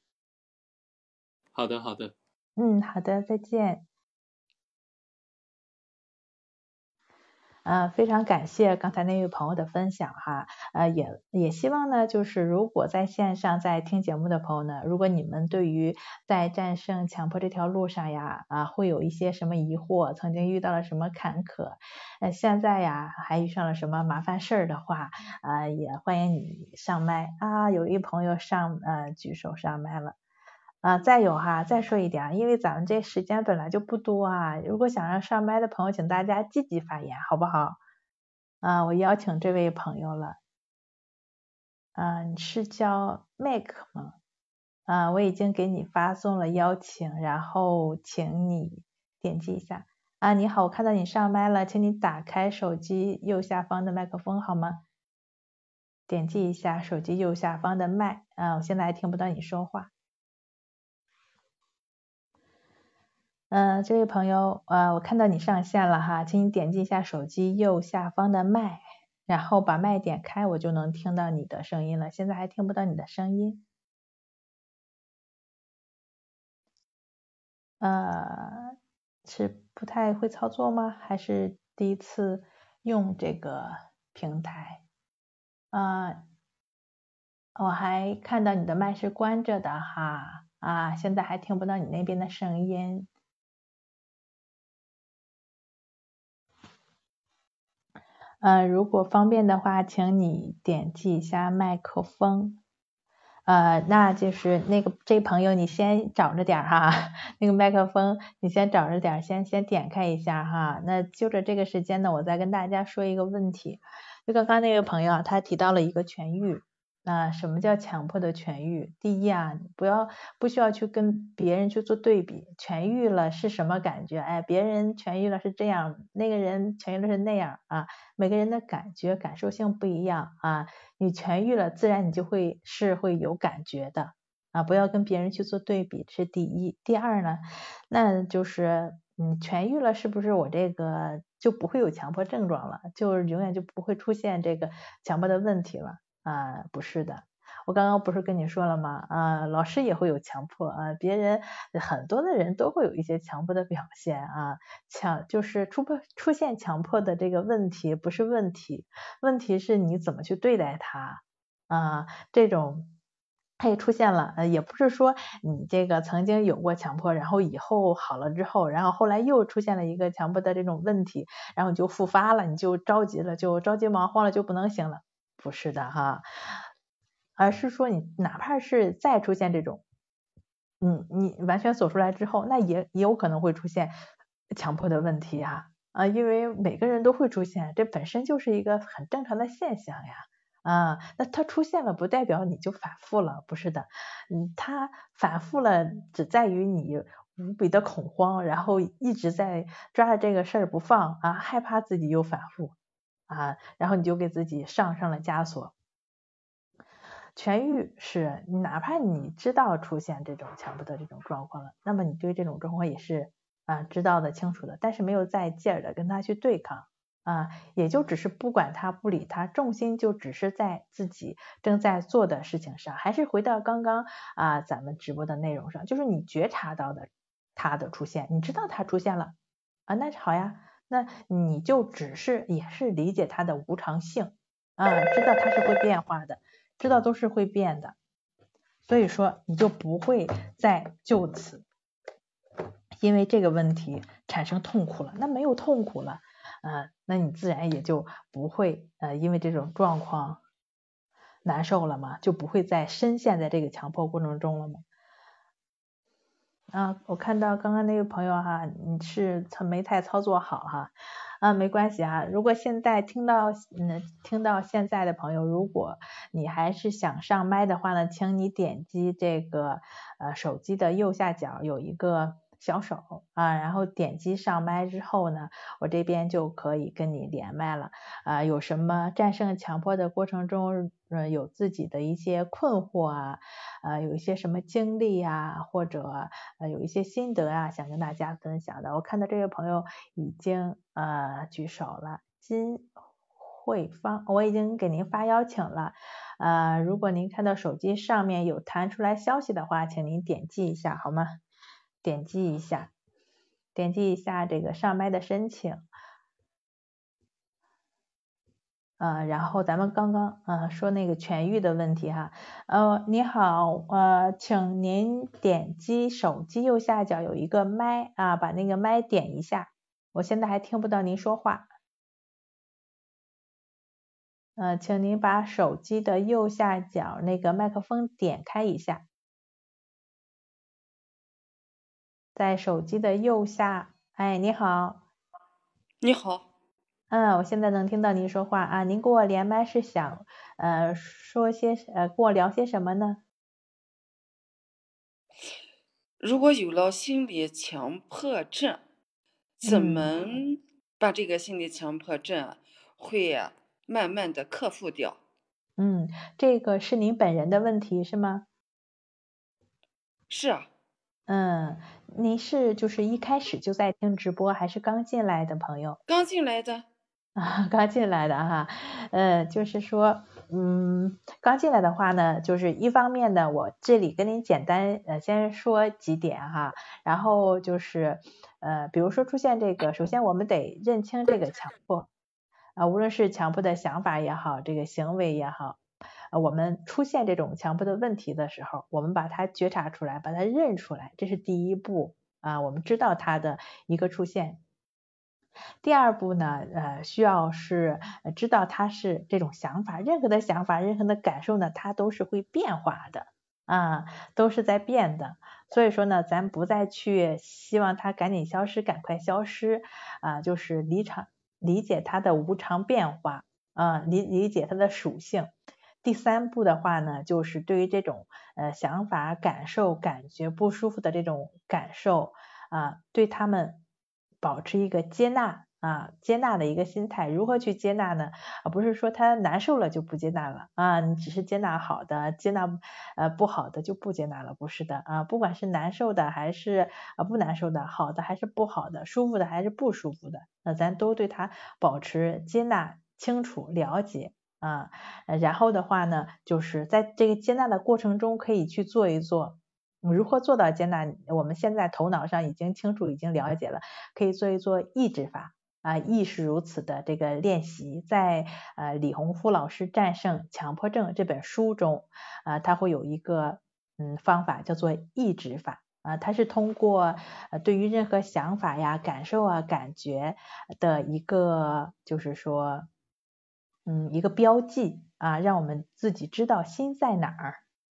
好的，好的。嗯，好的，再见。呃，非常感谢刚才那位朋友的分享哈，呃，也也希望呢，就是如果在线上在听节目的朋友呢，如果你们对于在战胜强迫这条路上呀，啊，会有一些什么疑惑，曾经遇到了什么坎坷，呃，现在呀还遇上了什么麻烦事儿的话，啊，也欢迎你上麦啊，有一朋友上呃举手上麦了。啊，再有哈，再说一点，因为咱们这时间本来就不多啊，如果想让上麦的朋友，请大家积极发言，好不好？啊，我邀请这位朋友了，啊，你是叫 Make 吗？啊，我已经给你发送了邀请，然后请你点击一下，啊，你好，我看到你上麦了，请你打开手机右下方的麦克风好吗？点击一下手机右下方的麦，啊，我现在还听不到你说话。嗯，这位朋友，呃，我看到你上线了哈，请你点击一下手机右下方的麦，然后把麦点开，我就能听到你的声音了。现在还听不到你的声音。呃，是不太会操作吗？还是第一次用这个平台？啊，我还看到你的麦是关着的哈，啊，现在还听不到你那边的声音。嗯，如果方便的话，请你点击一下麦克风。呃，那就是那个这朋友，你先找着点哈，[laughs] 那个麦克风你先找着点，先先点开一下哈。那就着这个时间呢，我再跟大家说一个问题，就刚刚那个朋友啊他提到了一个痊愈。那什么叫强迫的痊愈？第一啊，不要不需要去跟别人去做对比，痊愈了是什么感觉？哎，别人痊愈了是这样，那个人痊愈了是那样啊，每个人的感觉感受性不一样啊，你痊愈了，自然你就会是会有感觉的啊，不要跟别人去做对比，这是第一。第二呢，那就是嗯，痊愈了是不是我这个就不会有强迫症状了，就永远就不会出现这个强迫的问题了？啊，不是的，我刚刚不是跟你说了吗？啊，老师也会有强迫啊，别人很多的人都会有一些强迫的表现啊，强就是出不出现强迫的这个问题不是问题，问题是你怎么去对待他啊，这种他也出现了，呃，也不是说你这个曾经有过强迫，然后以后好了之后，然后后来又出现了一个强迫的这种问题，然后你就复发了，你就着急了，就着急忙慌了，就不能行了。不是的哈，而是说你哪怕是再出现这种，嗯，你完全走出来之后，那也也有可能会出现强迫的问题呀啊，因为每个人都会出现，这本身就是一个很正常的现象呀。啊，那它出现了不代表你就反复了，不是的，嗯，它反复了只在于你无比的恐慌，然后一直在抓着这个事儿不放啊，害怕自己又反复。啊，然后你就给自己上上了枷锁。痊愈是，哪怕你知道出现这种强迫的这种状况了，那么你对这种状况也是啊知道的清楚的，但是没有再劲儿的跟他去对抗啊，也就只是不管他不理他，重心就只是在自己正在做的事情上，还是回到刚刚啊咱们直播的内容上，就是你觉察到的他的出现，你知道他出现了啊，那好呀。那你就只是也是理解它的无常性啊，知道它是会变化的，知道都是会变的，所以说你就不会再就此因为这个问题产生痛苦了。那没有痛苦了，呃，那你自然也就不会呃因为这种状况难受了嘛，就不会再深陷在这个强迫过程中了嘛。啊，我看到刚刚那位朋友哈，你是没太操作好哈，啊，没关系啊，如果现在听到嗯听到现在的朋友，如果你还是想上麦的话呢，请你点击这个呃手机的右下角有一个。小手啊，然后点击上麦之后呢，我这边就可以跟你连麦了啊。有什么战胜强迫的过程中，呃，有自己的一些困惑啊，啊，有一些什么经历啊，或者呃有一些心得啊，想跟大家分享的。我看到这位朋友已经呃举手了，金慧芳，我已经给您发邀请了。呃，如果您看到手机上面有弹出来消息的话，请您点击一下好吗？点击一下，点击一下这个上麦的申请，呃，然后咱们刚刚呃说那个痊愈的问题哈，呃，你好，呃，请您点击手机右下角有一个麦啊，把那个麦点一下，我现在还听不到您说话，呃，请您把手机的右下角那个麦克风点开一下。在手机的右下，哎，你好，你好，嗯，我现在能听到您说话啊，您给我连麦是想呃说些呃跟我聊些什么呢？如果有了心理强迫症，怎么把这个心理强迫症会慢慢的克服掉？嗯，这个是您本人的问题是吗？是啊。嗯，您是就是一开始就在听直播，还是刚进来的朋友？刚进来的。啊，刚进来的哈，呃，就是说，嗯，刚进来的话呢，就是一方面呢，我这里跟您简单呃先说几点哈，然后就是呃，比如说出现这个，首先我们得认清这个强迫啊，无论是强迫的想法也好，这个行为也好，呃，我们出现这种强迫的问题的时候，我们把它觉察出来，把它认出来，这是第一步啊，我们知道它的一个出现。第二步呢，呃，需要是知道它是这种想法，任何的想法，任何的感受呢，它都是会变化的啊，都是在变的。所以说呢，咱不再去希望它赶紧消失，赶快消失啊，就是理常理解它的无常变化啊，理理解它的属性。第三步的话呢，就是对于这种呃想法、感受、感觉不舒服的这种感受啊，对他们。保持一个接纳啊，接纳的一个心态。如何去接纳呢？啊，不是说他难受了就不接纳了啊，你只是接纳好的，接纳呃不好的就不接纳了，不是的啊。不管是难受的还是啊不难受的，好的还是不好的，舒服的还是不舒服的，那咱都对他保持接纳、清楚、了解啊。然后的话呢，就是在这个接纳的过程中，可以去做一做。如何做到接纳？我们现在头脑上已经清楚，已经了解了，可以做一做意志法啊，亦是如此的这个练习，在呃李洪福老师《战胜强迫症》这本书中啊，他会有一个嗯方法叫做意志法啊，它是通过呃对于任何想法呀、感受啊、感觉的一个就是说嗯一个标记啊，让我们自己知道心在哪儿。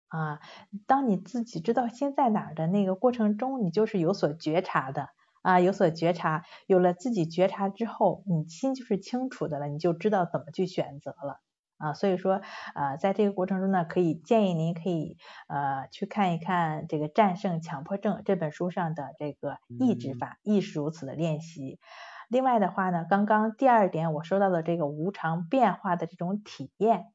啊，当你自己知道心在哪儿的那个过程中，你就是有所觉察的啊，有所觉察，有了自己觉察之后，你心就是清楚的了，你就知道怎么去选择了啊。所以说，呃，在这个过程中呢，可以建议您可以呃去看一看这个《战胜强迫症》这本书上的这个意志法，亦是如此的练习。另外的话呢，刚刚第二点我说到的这个无常变化的这种体验。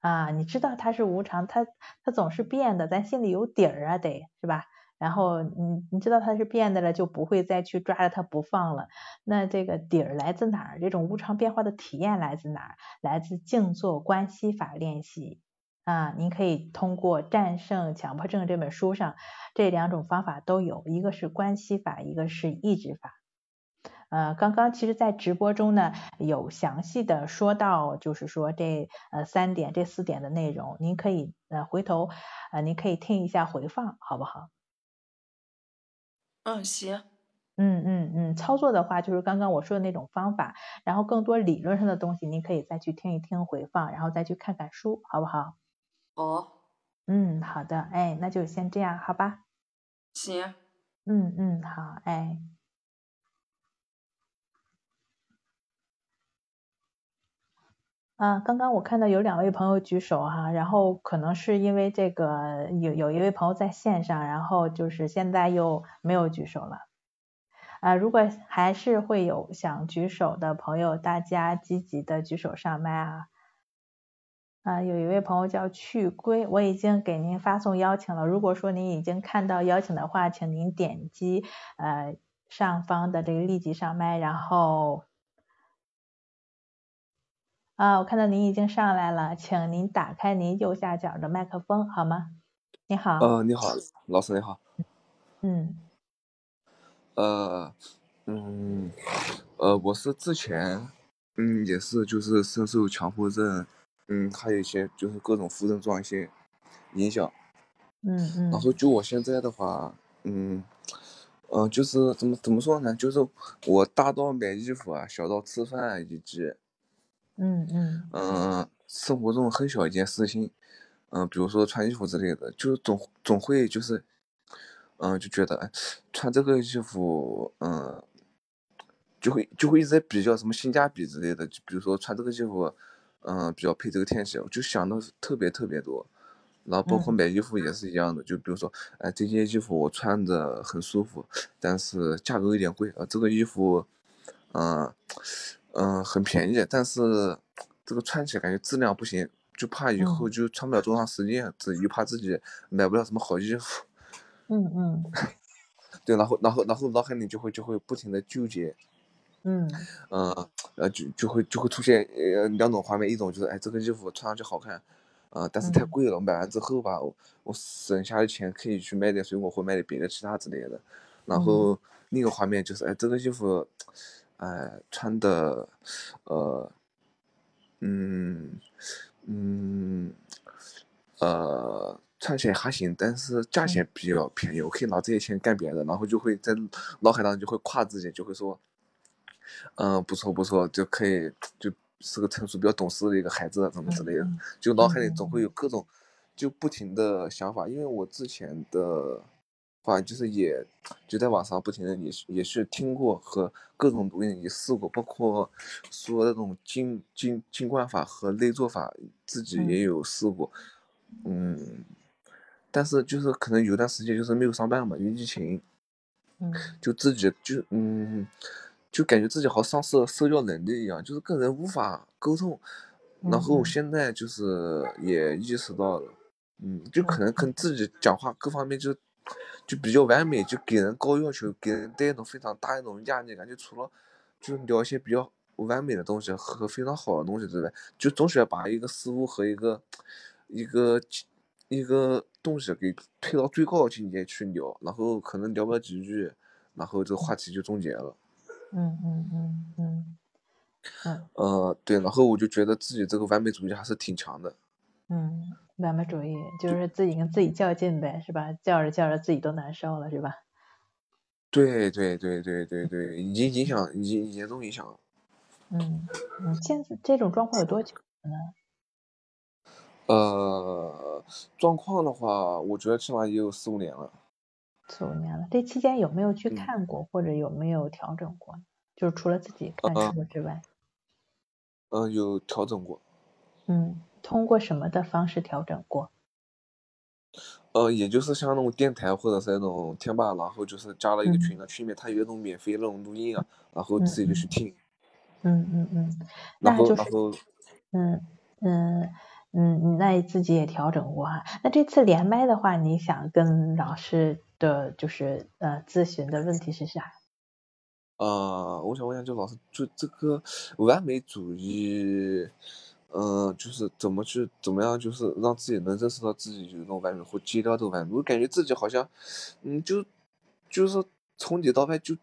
啊，你知道它是无常，它它总是变的，咱心里有底儿啊，得是吧？然后你你知道它是变的了，就不会再去抓着它不放了。那这个底儿来自哪儿？这种无常变化的体验来自哪儿？来自静坐观息法练习啊。您可以通过《战胜强迫症》这本书上这两种方法都有，一个是观息法，一个是意志法。呃，刚刚其实，在直播中呢，有详细的说到，就是说这呃三点、这四点的内容，您可以呃回头呃您可以听一下回放，好不好？嗯，行。嗯嗯嗯，操作的话就是刚刚我说的那种方法，然后更多理论上的东西，您可以再去听一听回放，然后再去看看书，好不好？哦。嗯，好的，哎，那就先这样，好吧？行。嗯嗯，好，哎。啊，刚刚我看到有两位朋友举手哈，然后可能是因为这个有有一位朋友在线上，然后就是现在又没有举手了。啊，如果还是会有想举手的朋友，大家积极的举手上麦啊。啊，有一位朋友叫去归，我已经给您发送邀请了。如果说您已经看到邀请的话，请您点击呃上方的这个立即上麦，然后。啊，我看到您已经上来了，请您打开您右下角的麦克风，好吗？你好。呃，你好，老师你好。嗯。呃，嗯，呃，我是之前，嗯，也是就是深受强迫症，嗯，还有一些就是各种副症状一些影响。嗯嗯。然后就我现在的话，嗯，嗯，就是怎么怎么说呢？就是我大到买衣服啊，小到吃饭以及。嗯嗯嗯，生活中很小一件事情，嗯，比如说穿衣服之类的，就总总会就是，嗯，就觉得穿这个衣服，嗯，就会就会一直在比较什么性价比之类的，就比如说穿这个衣服，嗯，比较配这个天气，我就想的特别特别多，然后包括买衣服也是一样的，就比如说，哎，这件衣服我穿着很舒服，但是价格有点贵啊。这个衣服，嗯嗯，很便宜，但是这个穿起来感觉质量不行，就怕以后就穿不了多长时间，自又怕自己买不了什么好衣服。嗯 [laughs] 嗯。[laughs] 对，然后然后然后脑海里就会就会不停的纠结。嗯。呃呃，就就会就会出现呃两种画面，一种就是哎这个衣服穿上去好看。啊，但是太贵了，买完之后吧，我我省下的钱可以去买点水果或买点别的其他之类的。然后另一个画面就是，哎，这个衣服，哎，穿的，呃，嗯嗯，呃，穿起来还行，但是价钱比较便宜，我可以拿这些钱干别的。然后就会在脑海当中就会夸自己，就会说，嗯，不错不错，就可以就。是个成熟、比较懂事的一个孩子，怎么之类的，就脑海里总会有各种，就不停的想法。因为我之前的话，就是也就在网上不停的也是也是听过和各种东西也试过，包括说那种金金金冠法和内做法，自己也有试过。嗯，但是就是可能有段时间就是没有上班嘛，因为疫情，嗯，就自己就嗯。就感觉自己好像丧失了社交能力一样，就是跟人无法沟通。然后现在就是也意识到了，嗯，就可能跟自己讲话各方面就就比较完美，就给人高要求，给人带一种非常大一种压力感。就除了就聊一些比较完美的东西和非常好的东西之外，就总喜欢把一个事物和一个一个一个东西给推到最高境界去聊，然后可能聊不了几句，然后这个话题就终结了。嗯嗯嗯嗯，嗯呃对，然后我就觉得自己这个完美主义还是挺强的。嗯，完美主义就是自己跟自己较劲呗，是吧？较着较着自己都难受了，是吧？对对对对对对，已经影响，已经严重影响了。嗯嗯，现在这种状况有多久呢？呃，状况的话，我觉得起码也有四五年了。四五年了，这期间有没有去看过，或者有没有调整过？就是除了自己看书之外，嗯，有调整过。嗯，通过什么的方式调整过？呃，也就是像那种电台或者是那种贴吧，然后就是加了一个群啊，群里面它有那种免费那种录音啊，然后自己就去听。嗯嗯嗯。然后然后。嗯嗯。嗯，那你自己也调整过哈。那这次连麦的话，你想跟老师的就是呃咨询的问题是啥？呃，我想问一下，就老师，就这个完美主义，嗯，就是怎么去怎么样，就是让自己能认识到自己有那种完美，或戒掉这个完美。我感觉自己好像，嗯，就就是从里到外就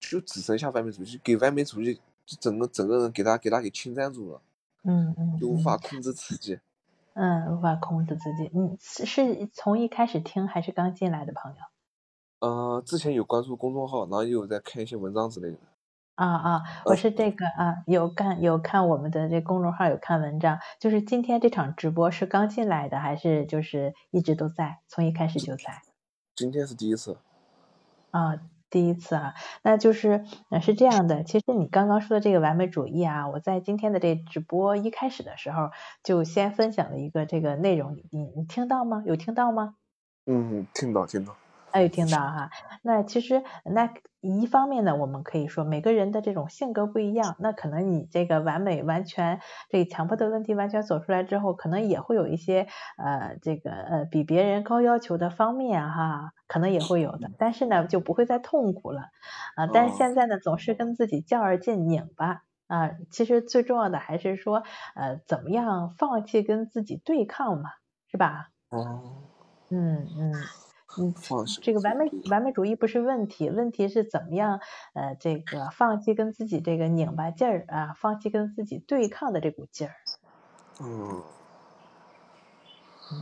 就只剩下完美主义，给完美主义整个整个人给他给他给侵占住了。嗯嗯，就无法控制自己。[laughs] 嗯，无法控制自己。你，是从一开始听还是刚进来的朋友？呃，之前有关注公众号，然后也有在看一些文章之类的。啊啊，我是这个啊，有看有看我们的这公众号，有看文章。就是今天这场直播是刚进来的，还是就是一直都在，从一开始就在？今天是第一次。啊。第一次啊，那就是呃是这样的，其实你刚刚说的这个完美主义啊，我在今天的这直播一开始的时候就先分享了一个这个内容，你你听到吗？有听到吗？嗯，听到听到。哎，听到哈，那其实那一方面呢，我们可以说每个人的这种性格不一样，那可能你这个完美完全这强迫的问题完全走出来之后，可能也会有一些呃这个呃比别人高要求的方面哈，可能也会有的，但是呢就不会再痛苦了啊。但是现在呢总是跟自己较而劲拧巴啊，其实最重要的还是说呃怎么样放弃跟自己对抗嘛，是吧？哦，嗯嗯。嗯，这个完美完美主义不是问题，问题是怎么样呃这个放弃跟自己这个拧巴劲儿啊，放弃跟自己对抗的这股劲儿。嗯。嗯，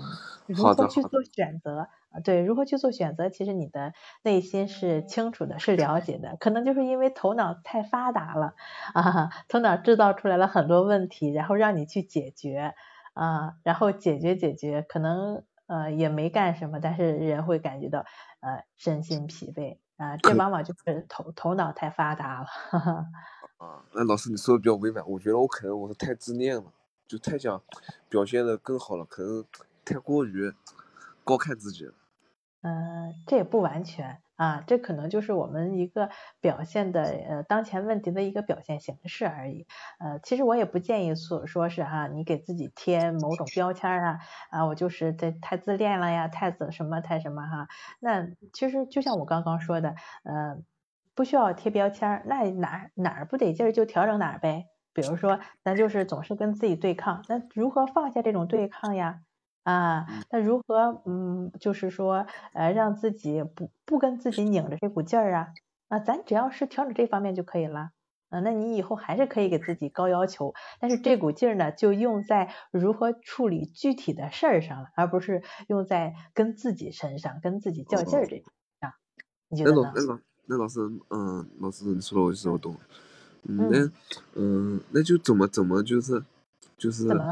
如何去做选择啊？对，如何去做选择？其实你的内心是清楚的，是了解的，可能就是因为头脑太发达了啊，头脑制造出来了很多问题，然后让你去解决啊，然后解决解决，可能。呃，也没干什么，但是人会感觉到呃身心疲惫啊，这往往就是头头脑太发达了。[laughs] 啊，那老师你说的比较委婉，我觉得我可能我是太自恋了，就太想表现的更好了，可能太过于高看自己了。嗯，这也不完全啊，这可能就是我们一个表现的呃当前问题的一个表现形式而已。呃，其实我也不建议说说是哈，你给自己贴某种标签啊啊，我就是这太自恋了呀，太怎什么太什么哈。那其实就像我刚刚说的，呃，不需要贴标签，那哪哪儿不得劲儿就调整哪儿呗。比如说，咱就是总是跟自己对抗，那如何放下这种对抗呀？啊，那如何嗯，就是说呃，让自己不不跟自己拧着这股劲儿啊？啊，咱只要是调整这方面就可以了。啊，那你以后还是可以给自己高要求，但是这股劲儿呢，就用在如何处理具体的事儿上了，而不是用在跟自己身上、跟自己较劲儿这上。你觉得呢？那老那老那老师，嗯，老师你说的我其实我懂。嗯，那嗯，那就怎么怎么就是就是怎么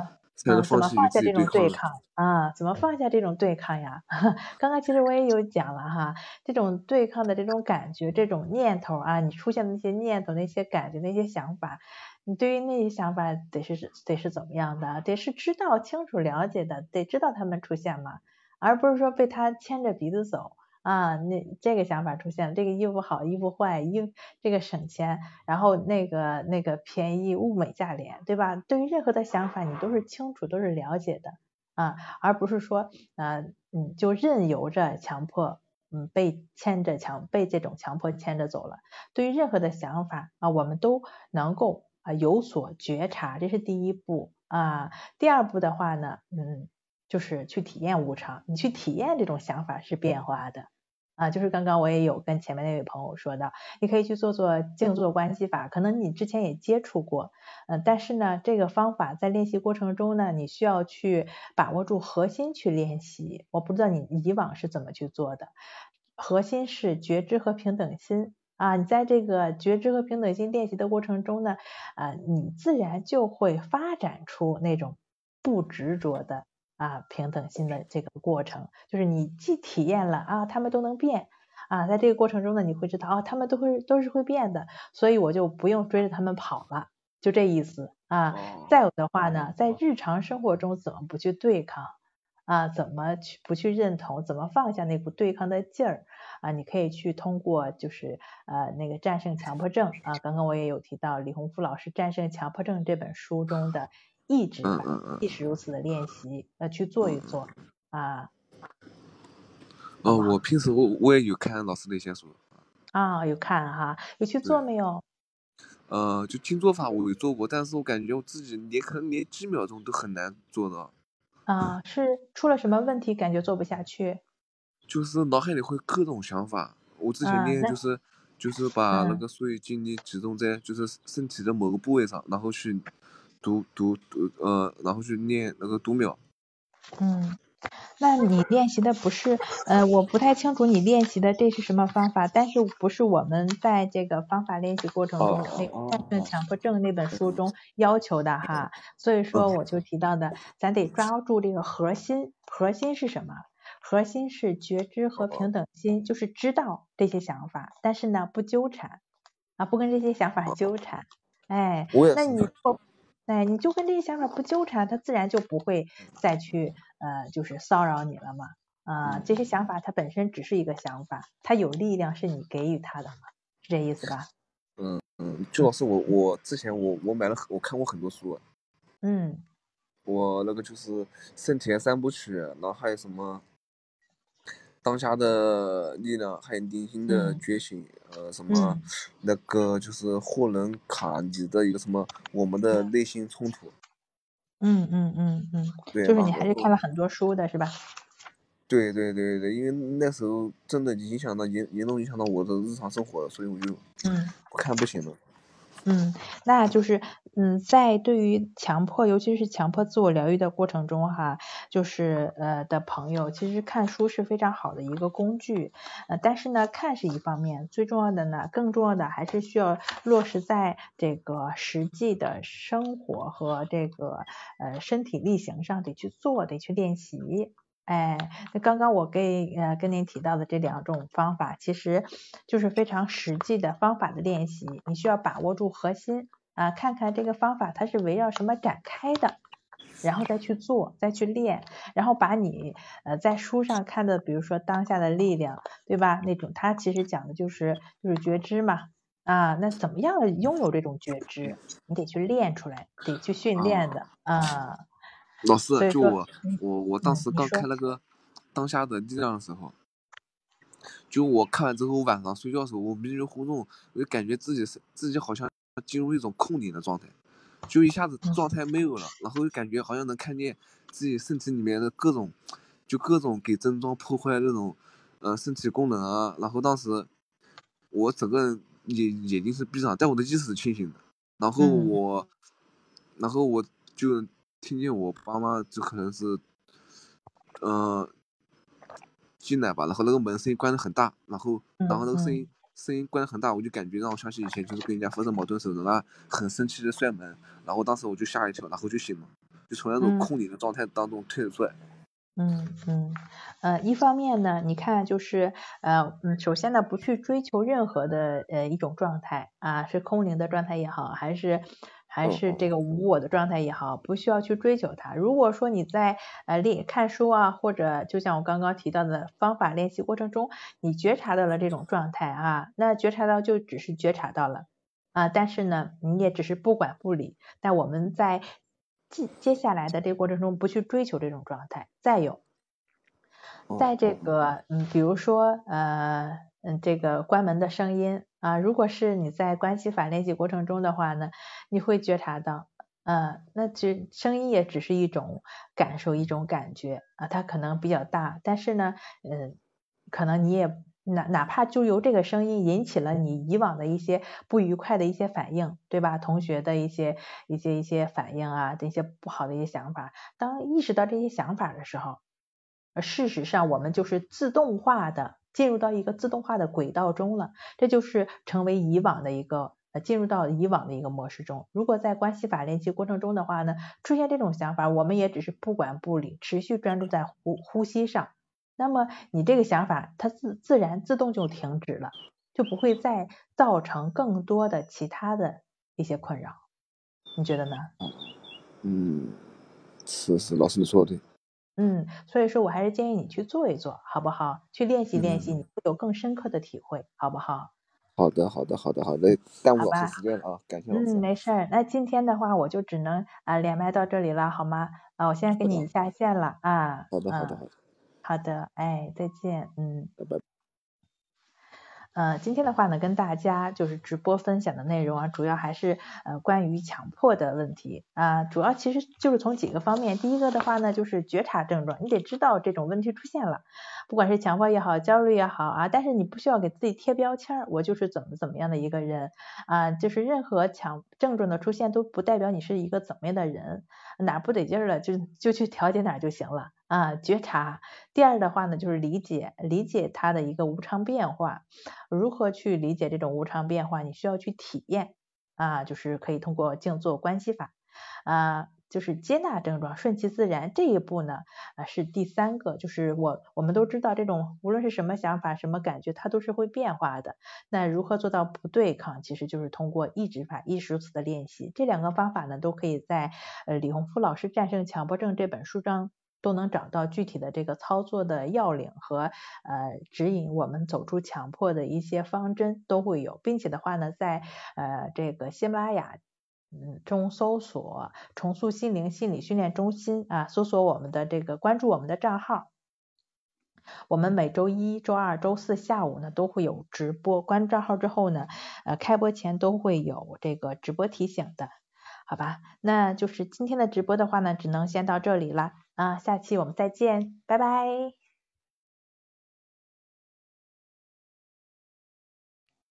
怎么放下这种对抗啊？怎么放下这种对抗呀？[laughs] 刚刚其实我也有讲了哈，这种对抗的这种感觉、这种念头啊，你出现的那些念头、那些感觉、那些想法，你对于那些想法得是得是怎么样的？得是知道、清楚、了解的，得知道他们出现了，而不是说被他牵着鼻子走。啊，那这个想法出现了，这个衣服好，衣服坏，衣这个省钱，然后那个那个便宜，物美价廉，对吧？对于任何的想法，你都是清楚，都是了解的啊，而不是说啊，嗯，就任由着强迫，嗯，被牵着强，被这种强迫牵着走了。对于任何的想法啊，我们都能够啊有所觉察，这是第一步啊。第二步的话呢，嗯。就是去体验无常，你去体验这种想法是变化的啊。就是刚刚我也有跟前面那位朋友说的，你可以去做做静坐关系法，可能你之前也接触过，嗯，但是呢，这个方法在练习过程中呢，你需要去把握住核心去练习。我不知道你以往是怎么去做的，核心是觉知和平等心啊。你在这个觉知和平等心练习的过程中呢，啊，你自然就会发展出那种不执着的。啊，平等心的这个过程，就是你既体验了啊，他们都能变啊，在这个过程中呢，你会知道啊，他们都会都是会变的，所以我就不用追着他们跑了，就这意思啊。再有的话呢，在日常生活中怎么不去对抗啊？怎么去不去认同？怎么放下那股对抗的劲儿啊？你可以去通过就是呃那个战胜强迫症啊，刚刚我也有提到李洪福老师《战胜强迫症》这本书中的。意志法，亦是如此的练习，呃，去做一做啊。哦，我平时我我也有看老师的一些书。啊，有看哈，有去做没有？呃，就静坐法我有做过，但是我感觉我自己连可能连几秒钟都很难做到。啊，是出了什么问题？感觉做不下去？就是脑海里会各种想法。我之前练就是就是把那个所有精力集中在就是身体的某个部位上，然后去。读读读呃，然后去练那个读秒。嗯，那你练习的不是呃，我不太清楚你练习的这是什么方法，但是不是我们在这个方法练习过程中那《战胜强迫症》那本书中要求的哈，所以说我就提到的，咱得抓住这个核心，核心是什么？核心是觉知和平等心，就是知道这些想法，但是呢不纠缠啊，不跟这些想法纠缠，哎，那你说。哎，你就跟这些想法不纠缠，他自然就不会再去呃，就是骚扰你了嘛。啊，这些想法它本身只是一个想法，它有力量是你给予它的嘛，是这意思吧？嗯嗯，就老师我我之前我我买了我看过很多书。嗯。我那个就是圣田三部曲，然后还有什么？当下的力量，还有灵性的觉醒，呃，什么那个就是霍伦卡里的一个什么我们的内心冲突。嗯嗯嗯嗯，就是你还是看了很多书的是吧？对对对对，因为那时候真的影响到严严重影响到我的日常生活了，所以我就嗯不看不行了。嗯，嗯那就是嗯，在对于强迫，尤其是强迫自我疗愈的过程中哈，就是呃的朋友，其实看书是非常好的一个工具，呃，但是呢，看是一方面，最重要的呢，更重要的还是需要落实在这个实际的生活和这个呃身体力行上，得去做，得去练习。哎，那刚刚我给呃跟您提到的这两种方法，其实就是非常实际的方法的练习。你需要把握住核心啊，看看这个方法它是围绕什么展开的然后再去做，再去练，然后把你呃在书上看的，比如说当下的力量，对吧？那种它其实讲的就是就是觉知嘛啊，那怎么样拥有这种觉知？你得去练出来，得去训练的啊。老师，就我我我当时刚开那个当下的力量的时候，就我看完之后晚上睡觉的时候，我迷迷糊糊，我就感觉自己是自己好像进入一种空灵的状态。就一下子状态没有了，然后就感觉好像能看见自己身体里面的各种，就各种给症状破坏那种，呃，身体功能啊。然后当时我整个人眼眼睛是闭上，但我的意识是清醒的。然后我，然后我就听见我爸妈就可能是，嗯，进来吧。然后那个门声音关的很大，然后然后那个声音。声音关的很大，我就感觉让我想起以前就是跟人家发生矛盾时候，那很生气的摔门，然后当时我就吓一跳，然后就醒了，就从那种空灵的状态当中退出来。嗯嗯，呃，一方面呢，你看就是呃嗯，首先呢，不去追求任何的呃一种状态啊，是空灵的状态也好，还是。还是这个无我的状态也好，不需要去追求它。如果说你在呃练看书啊，或者就像我刚刚提到的方法练习过程中，你觉察到了这种状态啊，那觉察到就只是觉察到了啊，但是呢，你也只是不管不理。但我们在接接下来的这个过程中，不去追求这种状态。再有，在这个嗯，比如说呃嗯，这个关门的声音。啊，如果是你在关系法练习过程中的话呢，你会觉察到，呃，那只声音也只是一种感受，一种感觉啊，它可能比较大，但是呢，嗯，可能你也哪哪怕就由这个声音引起了你以往的一些不愉快的一些反应，对吧？同学的一些一些一些反应啊，这些不好的一些想法，当意识到这些想法的时候，事实上我们就是自动化的。进入到一个自动化的轨道中了，这就是成为以往的一个呃进入到以往的一个模式中。如果在关系法练习过程中的话呢，出现这种想法，我们也只是不管不理，持续专注在呼呼吸上，那么你这个想法它自自然自动就停止了，就不会再造成更多的其他的一些困扰。你觉得呢？嗯，是是，老师你说的对。嗯，所以说我还是建议你去做一做，好不好？去练习练习，你会有更深刻的体会，好不好？好的，好的，好的，好的，耽误老师时间了啊，感谢老师。嗯，没事儿。那今天的话，我就只能啊连麦到这里了，好吗？啊，我现在给你下线了啊。好的，好的，好的。好的，哎，再见，嗯。拜拜。呃，今天的话呢，跟大家就是直播分享的内容啊，主要还是呃关于强迫的问题啊，主要其实就是从几个方面。第一个的话呢，就是觉察症状，你得知道这种问题出现了，不管是强迫也好，焦虑也好啊，但是你不需要给自己贴标签儿，我就是怎么怎么样的一个人啊，就是任何强症状的出现都不代表你是一个怎么样的人，哪不得劲儿了就就去调节哪就行了。啊，觉察。第二的话呢，就是理解，理解它的一个无常变化。如何去理解这种无常变化？你需要去体验啊，就是可以通过静坐关系法啊，就是接纳症状，顺其自然。这一步呢，啊是第三个，就是我我们都知道，这种无论是什么想法、什么感觉，它都是会变化的。那如何做到不对抗？其实就是通过意志法、意识如此的练习。这两个方法呢，都可以在呃李洪福老师《战胜强迫症》这本书中。都能找到具体的这个操作的要领和呃指引我们走出强迫的一些方针都会有，并且的话呢，在呃这个喜马拉雅嗯中搜索重塑心灵心理训练中心啊，搜索我们的这个关注我们的账号，我们每周一周二周四下午呢都会有直播，关注账号之后呢，呃开播前都会有这个直播提醒的，好吧？那就是今天的直播的话呢，只能先到这里了。啊，下期我们再见，拜拜。